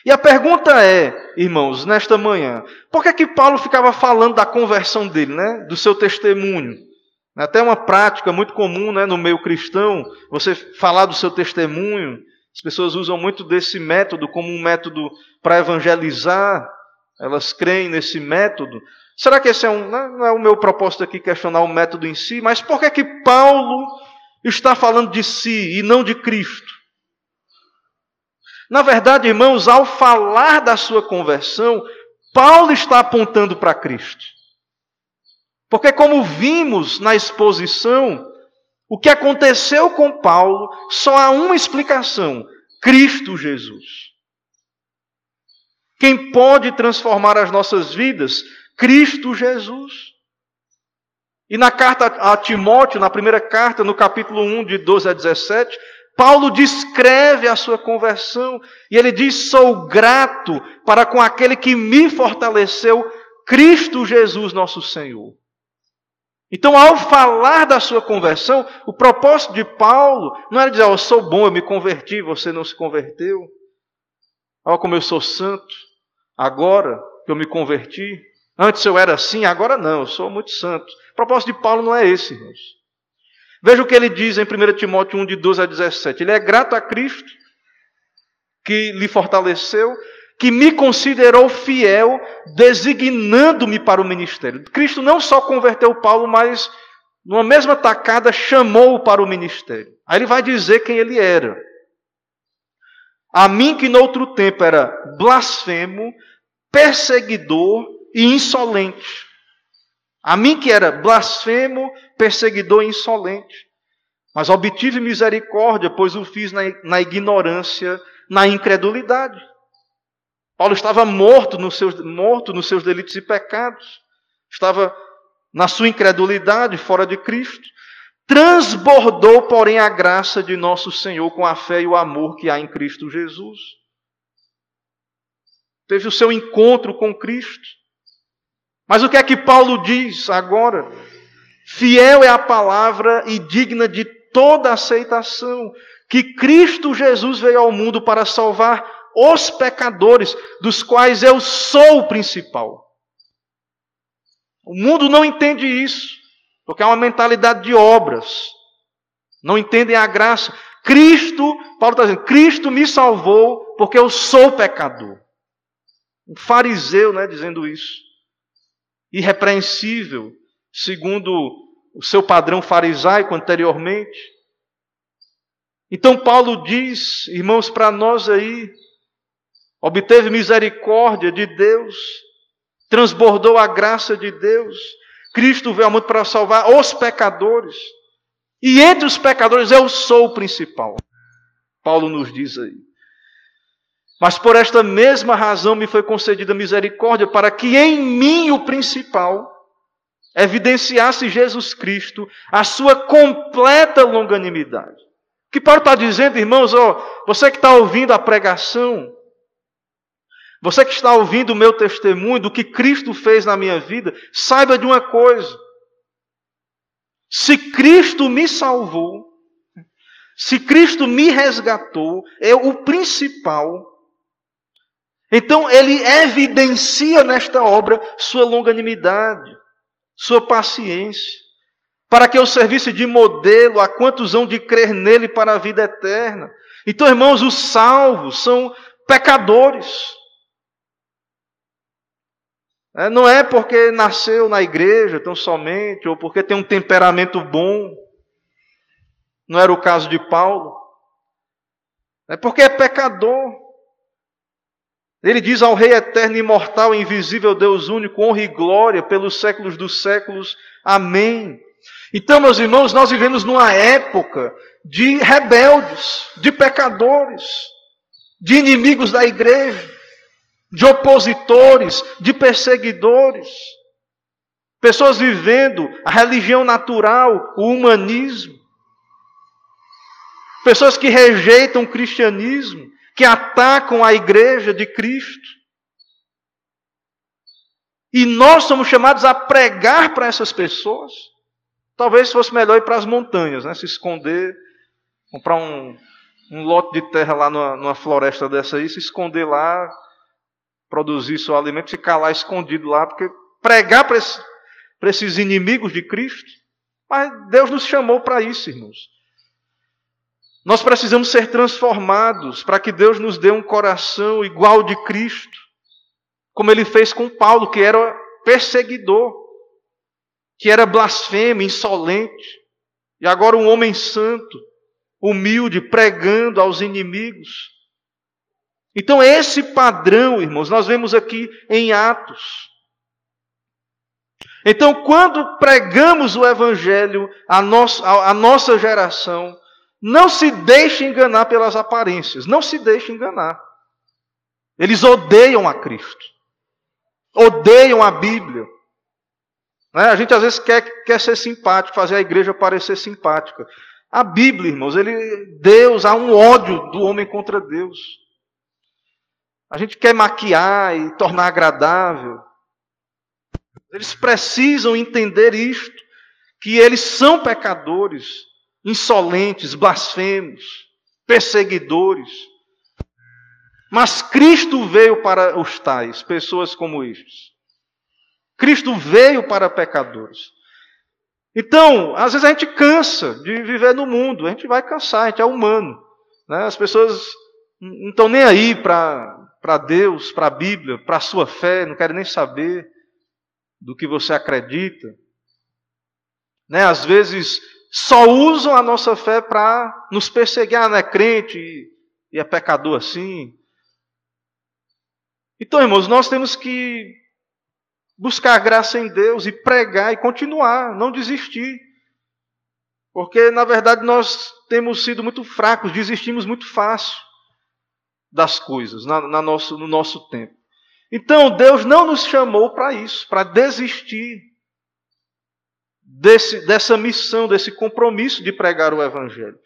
E a pergunta é, irmãos, nesta manhã, por que, que Paulo ficava falando da conversão dele, né? do seu testemunho? Até uma prática muito comum né, no meio cristão, você falar do seu testemunho. As pessoas usam muito desse método como um método para evangelizar, elas creem nesse método. Será que esse é um. Não é o meu propósito aqui questionar o método em si, mas por que, que Paulo está falando de si e não de Cristo? Na verdade, irmãos, ao falar da sua conversão, Paulo está apontando para Cristo. Porque, como vimos na exposição, o que aconteceu com Paulo só há uma explicação: Cristo Jesus. Quem pode transformar as nossas vidas? Cristo Jesus. E na carta a Timóteo, na primeira carta, no capítulo 1, de 12 a 17, Paulo descreve a sua conversão e ele diz: Sou grato para com aquele que me fortaleceu, Cristo Jesus, nosso Senhor. Então, ao falar da sua conversão, o propósito de Paulo não era dizer: oh, Eu sou bom, eu me converti, você não se converteu. Olha como eu sou santo, agora que eu me converti. Antes eu era assim, agora não, eu sou muito santo. O propósito de Paulo não é esse, irmãos. Veja o que ele diz em 1 Timóteo 1, de 12 a 17. Ele é grato a Cristo, que lhe fortaleceu, que me considerou fiel, designando-me para o ministério. Cristo não só converteu Paulo, mas numa mesma tacada chamou-o para o ministério. Aí ele vai dizer quem ele era. A mim que noutro tempo era blasfemo, perseguidor e insolente. A mim que era blasfemo, perseguidor e insolente. Mas obtive misericórdia, pois o fiz na, na ignorância, na incredulidade. Paulo estava morto nos, seus, morto nos seus delitos e pecados. Estava na sua incredulidade fora de Cristo, transbordou, porém, a graça de nosso Senhor com a fé e o amor que há em Cristo Jesus. Teve o seu encontro com Cristo. Mas o que é que Paulo diz agora? Fiel é a palavra e digna de toda aceitação, que Cristo Jesus veio ao mundo para salvar os pecadores, dos quais eu sou o principal. O mundo não entende isso. Porque é uma mentalidade de obras. Não entendem a graça. Cristo, Paulo está dizendo, Cristo me salvou porque eu sou pecador. Um fariseu, né, dizendo isso. Irrepreensível, segundo o seu padrão farisaico anteriormente. Então Paulo diz, irmãos, para nós aí, obteve misericórdia de Deus, transbordou a graça de Deus, Cristo veio ao mundo para salvar os pecadores. E entre os pecadores eu sou o principal. Paulo nos diz aí. Mas por esta mesma razão me foi concedida misericórdia, para que em mim o principal evidenciasse Jesus Cristo a sua completa longanimidade. O que Paulo está dizendo, irmãos, ó, você que está ouvindo a pregação, você que está ouvindo o meu testemunho do que Cristo fez na minha vida, saiba de uma coisa. Se Cristo me salvou, se Cristo me resgatou, é o principal. Então ele evidencia nesta obra sua longanimidade, sua paciência, para que eu servisse de modelo a quantos hão de crer nele para a vida eterna. Então, irmãos, os salvos são pecadores. É, não é porque nasceu na igreja tão somente, ou porque tem um temperamento bom. Não era o caso de Paulo. É porque é pecador. Ele diz ao Rei eterno, imortal, invisível, Deus único, honra e glória pelos séculos dos séculos. Amém. Então, meus irmãos, nós vivemos numa época de rebeldes, de pecadores, de inimigos da igreja de opositores, de perseguidores. Pessoas vivendo a religião natural, o humanismo. Pessoas que rejeitam o cristianismo, que atacam a igreja de Cristo. E nós somos chamados a pregar para essas pessoas. Talvez fosse melhor ir para as montanhas, né? se esconder, comprar um, um lote de terra lá numa, numa floresta dessa aí, se esconder lá, produzir seu alimento, ficar lá escondido lá, porque pregar para esse, esses inimigos de Cristo. Mas Deus nos chamou para isso, irmãos. Nós precisamos ser transformados para que Deus nos dê um coração igual de Cristo, como ele fez com Paulo, que era perseguidor, que era blasfemo, insolente, e agora um homem santo, humilde, pregando aos inimigos. Então, esse padrão, irmãos, nós vemos aqui em Atos. Então, quando pregamos o Evangelho à nossa, à nossa geração, não se deixe enganar pelas aparências, não se deixe enganar. Eles odeiam a Cristo, odeiam a Bíblia. Né? A gente às vezes quer, quer ser simpático, fazer a igreja parecer simpática. A Bíblia, irmãos, ele, Deus, há um ódio do homem contra Deus. A gente quer maquiar e tornar agradável. Eles precisam entender isto, que eles são pecadores, insolentes, blasfemos, perseguidores. Mas Cristo veio para os tais, pessoas como estes. Cristo veio para pecadores. Então, às vezes a gente cansa de viver no mundo, a gente vai cansar, a gente é humano. Né? As pessoas não estão nem aí para Deus, para a Bíblia, para a sua fé, não querem nem saber do que você acredita. Né? Às vezes só usam a nossa fé para nos perseguir, ah, não é crente e é pecador assim. Então, irmãos, nós temos que buscar graça em Deus e pregar e continuar, não desistir. Porque, na verdade, nós temos sido muito fracos, desistimos muito fácil das coisas na, na nosso, no nosso tempo. Então, Deus não nos chamou para isso, para desistir. Desse, dessa missão, desse compromisso de pregar o Evangelho.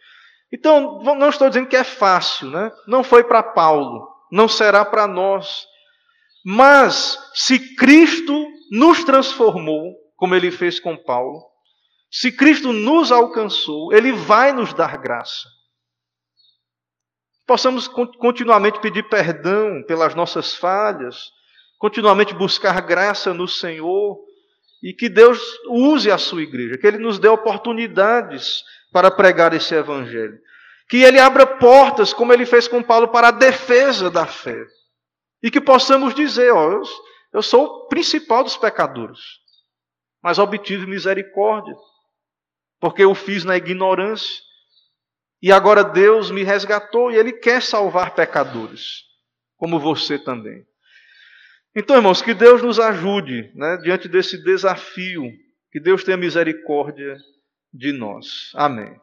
Então, não estou dizendo que é fácil, né? Não foi para Paulo, não será para nós. Mas, se Cristo nos transformou, como ele fez com Paulo, se Cristo nos alcançou, ele vai nos dar graça. Possamos continuamente pedir perdão pelas nossas falhas, continuamente buscar graça no Senhor e que Deus use a sua igreja, que Ele nos dê oportunidades para pregar esse Evangelho. Que Ele abra portas, como Ele fez com Paulo, para a defesa da fé. E que possamos dizer: ó, eu, eu sou o principal dos pecadores, mas obtive misericórdia, porque eu fiz na ignorância. E agora Deus me resgatou e Ele quer salvar pecadores, como você também. Então, irmãos, que Deus nos ajude né, diante desse desafio, que Deus tenha misericórdia de nós. Amém.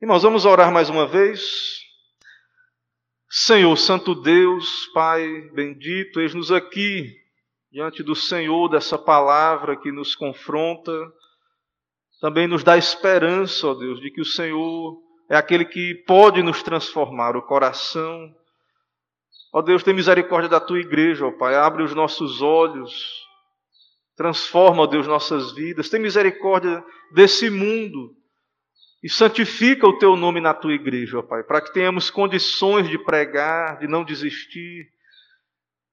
Irmãos, vamos orar mais uma vez. Senhor, Santo Deus, Pai bendito, eis-nos aqui diante do Senhor dessa palavra que nos confronta, também nos dá esperança, ó Deus, de que o Senhor é aquele que pode nos transformar o coração Ó Deus, tem misericórdia da tua igreja, ó Pai. Abre os nossos olhos. Transforma, ó Deus, nossas vidas. Tem misericórdia desse mundo. E santifica o teu nome na tua igreja, ó Pai, para que tenhamos condições de pregar, de não desistir,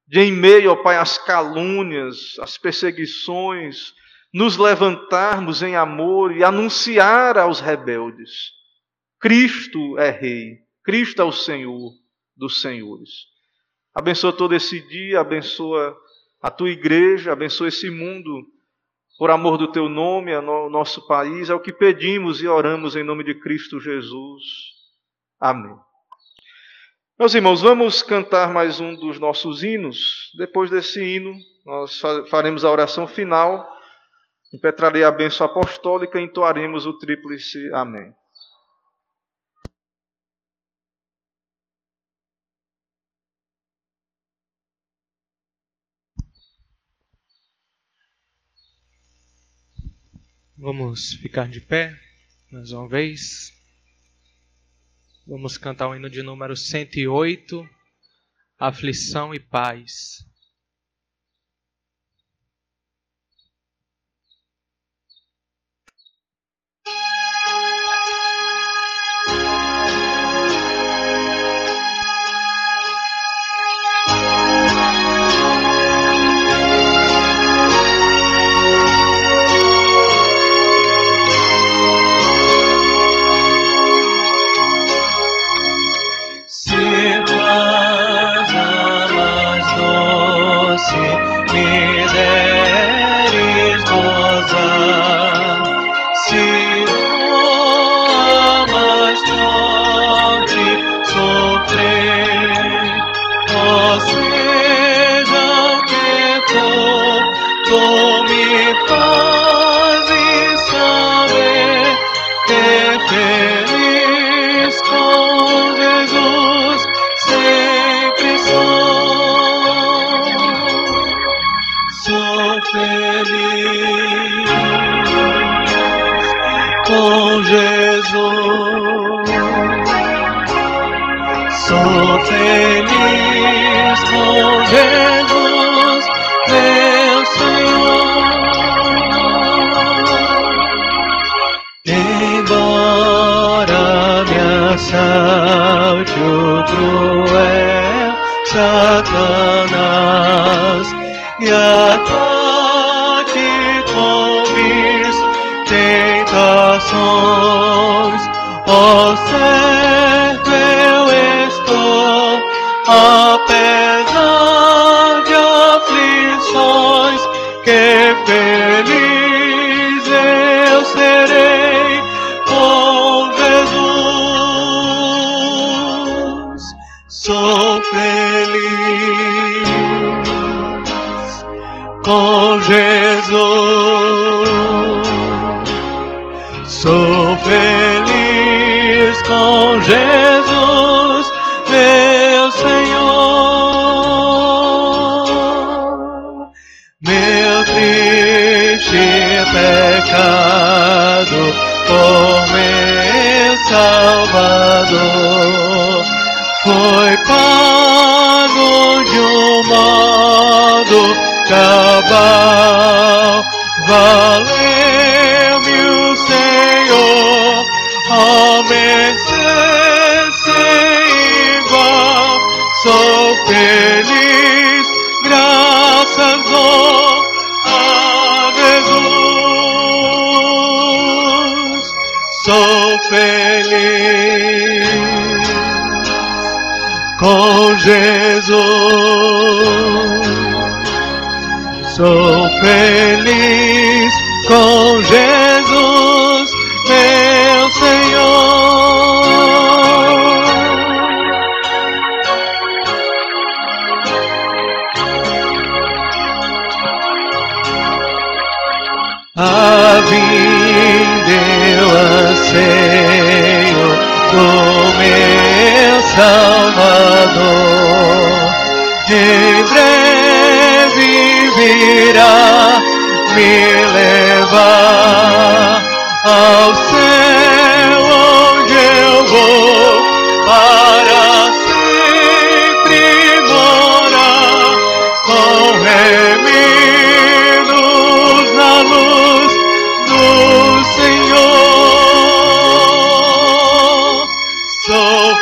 de em meio, ó Pai, às calúnias, às perseguições, nos levantarmos em amor e anunciar aos rebeldes: Cristo é Rei, Cristo é o Senhor dos Senhores. Abençoa todo esse dia, abençoa a tua igreja, abençoa esse mundo, por amor do teu nome, o nosso país. É o que pedimos e oramos em nome de Cristo Jesus. Amém. Meus irmãos, vamos cantar mais um dos nossos hinos. Depois desse hino, nós faremos a oração final, impetrarei a bênção apostólica e entoaremos o tríplice Amém. Vamos ficar de pé mais uma vez. Vamos cantar o hino de número 108, Aflição e Paz.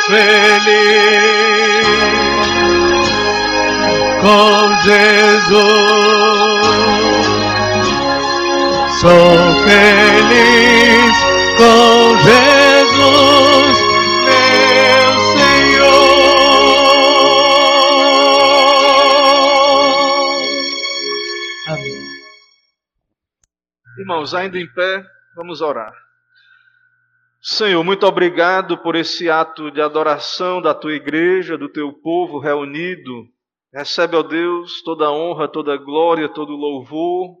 Feliz com Jesus. Sou feliz com Jesus, meu Senhor. Amém. Irmãos, ainda em pé, vamos orar. Senhor, muito obrigado por esse ato de adoração da tua igreja, do teu povo reunido. Recebe, ó Deus, toda a honra, toda a glória, todo o louvor.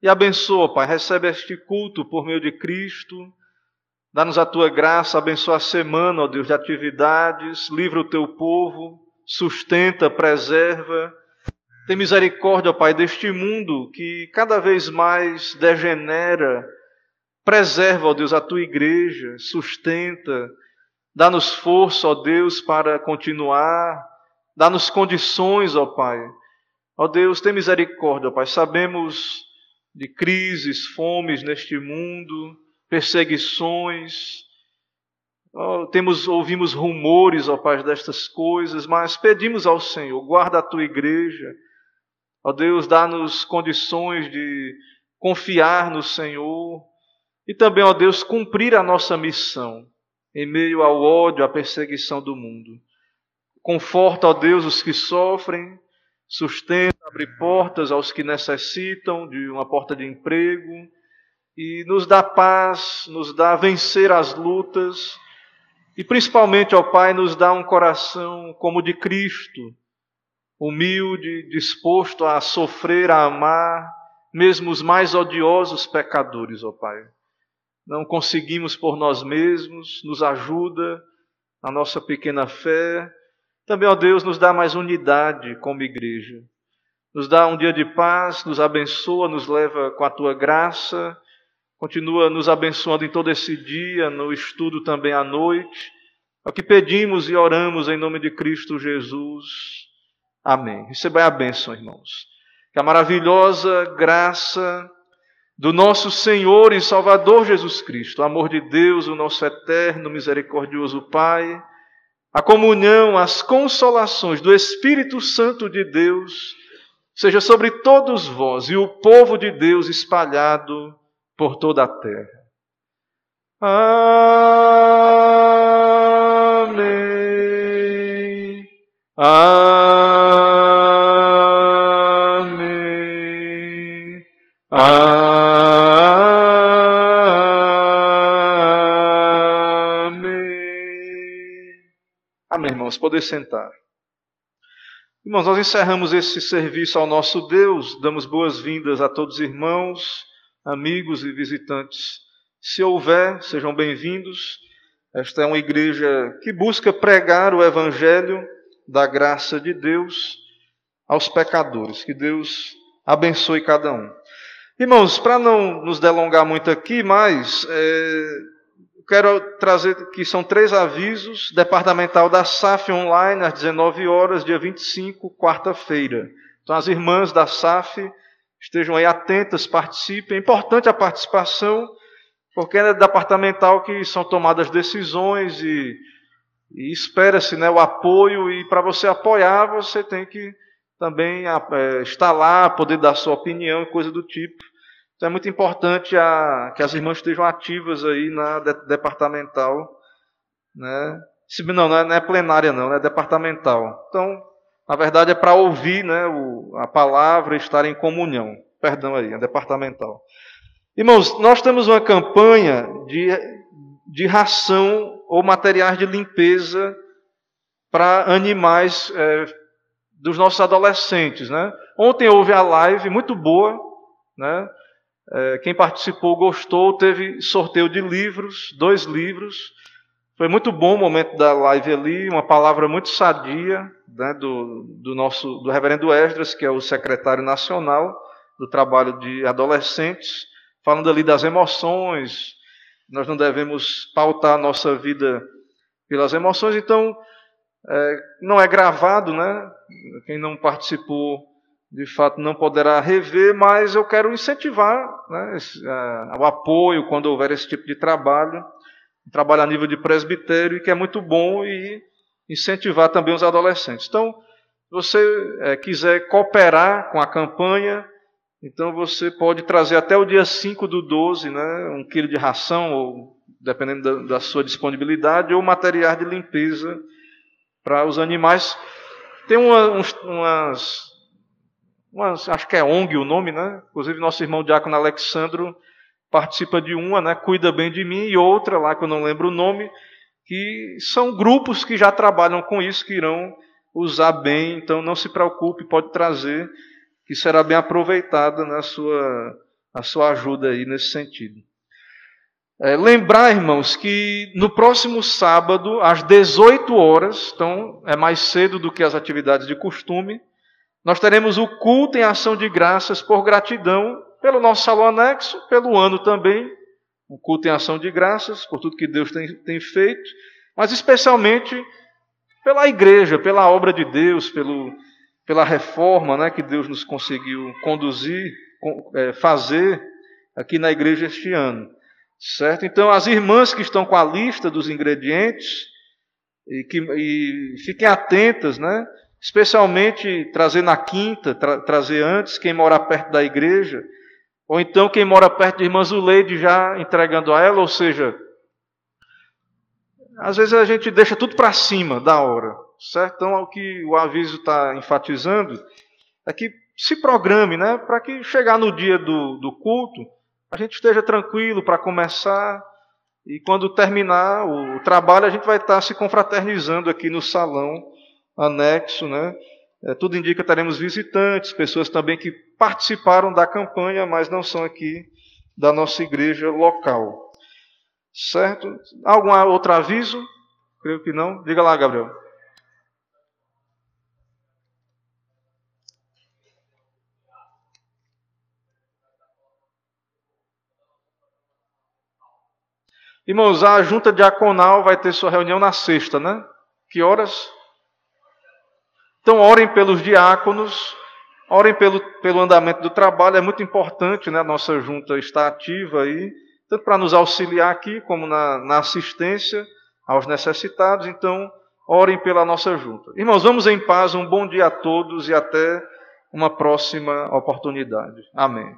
E abençoa, Pai, recebe este culto por meio de Cristo. Dá-nos a tua graça, abençoa a semana, ó Deus, de atividades. Livra o teu povo, sustenta, preserva. Tem misericórdia, ó Pai, deste mundo que cada vez mais degenera. Preserva, ó Deus, a tua igreja, sustenta, dá-nos força, ó Deus, para continuar, dá-nos condições, ó Pai. Ó Deus, tem misericórdia, ó Pai. Sabemos de crises, fomes neste mundo, perseguições. Ó, temos, ouvimos rumores, ó Pai, destas coisas, mas pedimos ao Senhor, guarda a tua igreja. Ó Deus, dá-nos condições de confiar no Senhor e também, ó Deus, cumprir a nossa missão em meio ao ódio, à perseguição do mundo. Conforta, ó Deus, os que sofrem, sustenta, abre portas aos que necessitam de uma porta de emprego e nos dá paz, nos dá vencer as lutas e principalmente, ó Pai, nos dá um coração como o de Cristo, humilde, disposto a sofrer, a amar, mesmo os mais odiosos pecadores, ó Pai não conseguimos por nós mesmos, nos ajuda na nossa pequena fé. Também, ó Deus, nos dá mais unidade como igreja. Nos dá um dia de paz, nos abençoa, nos leva com a tua graça. Continua nos abençoando em todo esse dia, no estudo também à noite. É o que pedimos e oramos em nome de Cristo Jesus. Amém. Receba a bênção, irmãos. Que a maravilhosa graça do nosso Senhor e Salvador Jesus Cristo, o amor de Deus, o nosso eterno, misericordioso Pai, a comunhão, as consolações do Espírito Santo de Deus, seja sobre todos vós e o povo de Deus espalhado por toda a terra. Amém. Amém. Amém. Poder sentar. Irmãos, nós encerramos esse serviço ao nosso Deus, damos boas-vindas a todos os irmãos, amigos e visitantes. Se houver, sejam bem-vindos. Esta é uma igreja que busca pregar o Evangelho da graça de Deus aos pecadores. Que Deus abençoe cada um. Irmãos, para não nos delongar muito aqui, mas é, quero trazer que são três avisos. Departamental da SAF online às 19 horas, dia 25, quarta-feira. Então as irmãs da SAF estejam aí atentas, participem. É importante a participação, porque é departamental que são tomadas decisões e, e espera-se né, o apoio, e para você apoiar, você tem que também é, estar lá, poder dar sua opinião e coisa do tipo. Então é muito importante a, que as irmãs estejam ativas aí na de, departamental, né? Não, não é, não é plenária não, é departamental. Então, na verdade é para ouvir, né, o, a palavra, estar em comunhão. Perdão aí, é departamental. Irmãos, nós temos uma campanha de, de ração ou materiais de limpeza para animais é, dos nossos adolescentes, né? Ontem houve a live muito boa, né? É, quem participou gostou, teve sorteio de livros, dois livros. Foi muito bom o momento da live ali, uma palavra muito sadia né, do, do nosso do reverendo Esdras, que é o secretário nacional do trabalho de adolescentes, falando ali das emoções. Nós não devemos pautar a nossa vida pelas emoções, então é, não é gravado, né? Quem não participou de fato não poderá rever, mas eu quero incentivar né, esse, uh, o apoio quando houver esse tipo de trabalho, um trabalho a nível de presbitério, que é muito bom, e incentivar também os adolescentes. Então, se você é, quiser cooperar com a campanha, então você pode trazer até o dia 5 do 12, né, um quilo de ração, ou dependendo da, da sua disponibilidade, ou material de limpeza para os animais. Tem uma, uns, umas acho que é ONG o nome, né? Inclusive nosso irmão Diácono Alexandro participa de uma, né? Cuida bem de mim, e outra lá que eu não lembro o nome, que são grupos que já trabalham com isso, que irão usar bem, então não se preocupe, pode trazer, que será bem aproveitada na sua, a sua ajuda aí nesse sentido. É, lembrar, irmãos, que no próximo sábado, às 18 horas, então é mais cedo do que as atividades de costume, nós teremos o culto em ação de graças por gratidão pelo nosso salão anexo, pelo ano também, um culto em ação de graças por tudo que Deus tem, tem feito, mas especialmente pela igreja, pela obra de Deus, pelo, pela reforma né, que Deus nos conseguiu conduzir, é, fazer aqui na igreja este ano. Certo? Então, as irmãs que estão com a lista dos ingredientes, e, que, e fiquem atentas, né? Especialmente trazer na quinta, tra trazer antes quem mora perto da igreja, ou então quem mora perto de irmã Zuleide já entregando a ela, ou seja, às vezes a gente deixa tudo para cima da hora, certo? Então, o que o aviso está enfatizando é que se programe, né, para que chegar no dia do, do culto, a gente esteja tranquilo para começar, e quando terminar o trabalho, a gente vai estar se confraternizando aqui no salão anexo, né? É, tudo indica que teremos visitantes, pessoas também que participaram da campanha, mas não são aqui da nossa igreja local. Certo? Algum outro aviso? Creio que não. Diga lá, Gabriel. Irmãos, a junta diaconal vai ter sua reunião na sexta, né? Que horas? Então, orem pelos diáconos, orem pelo, pelo andamento do trabalho, é muito importante né, a nossa junta estar ativa aí, tanto para nos auxiliar aqui, como na, na assistência aos necessitados. Então, orem pela nossa junta. Irmãos, vamos em paz, um bom dia a todos e até uma próxima oportunidade. Amém.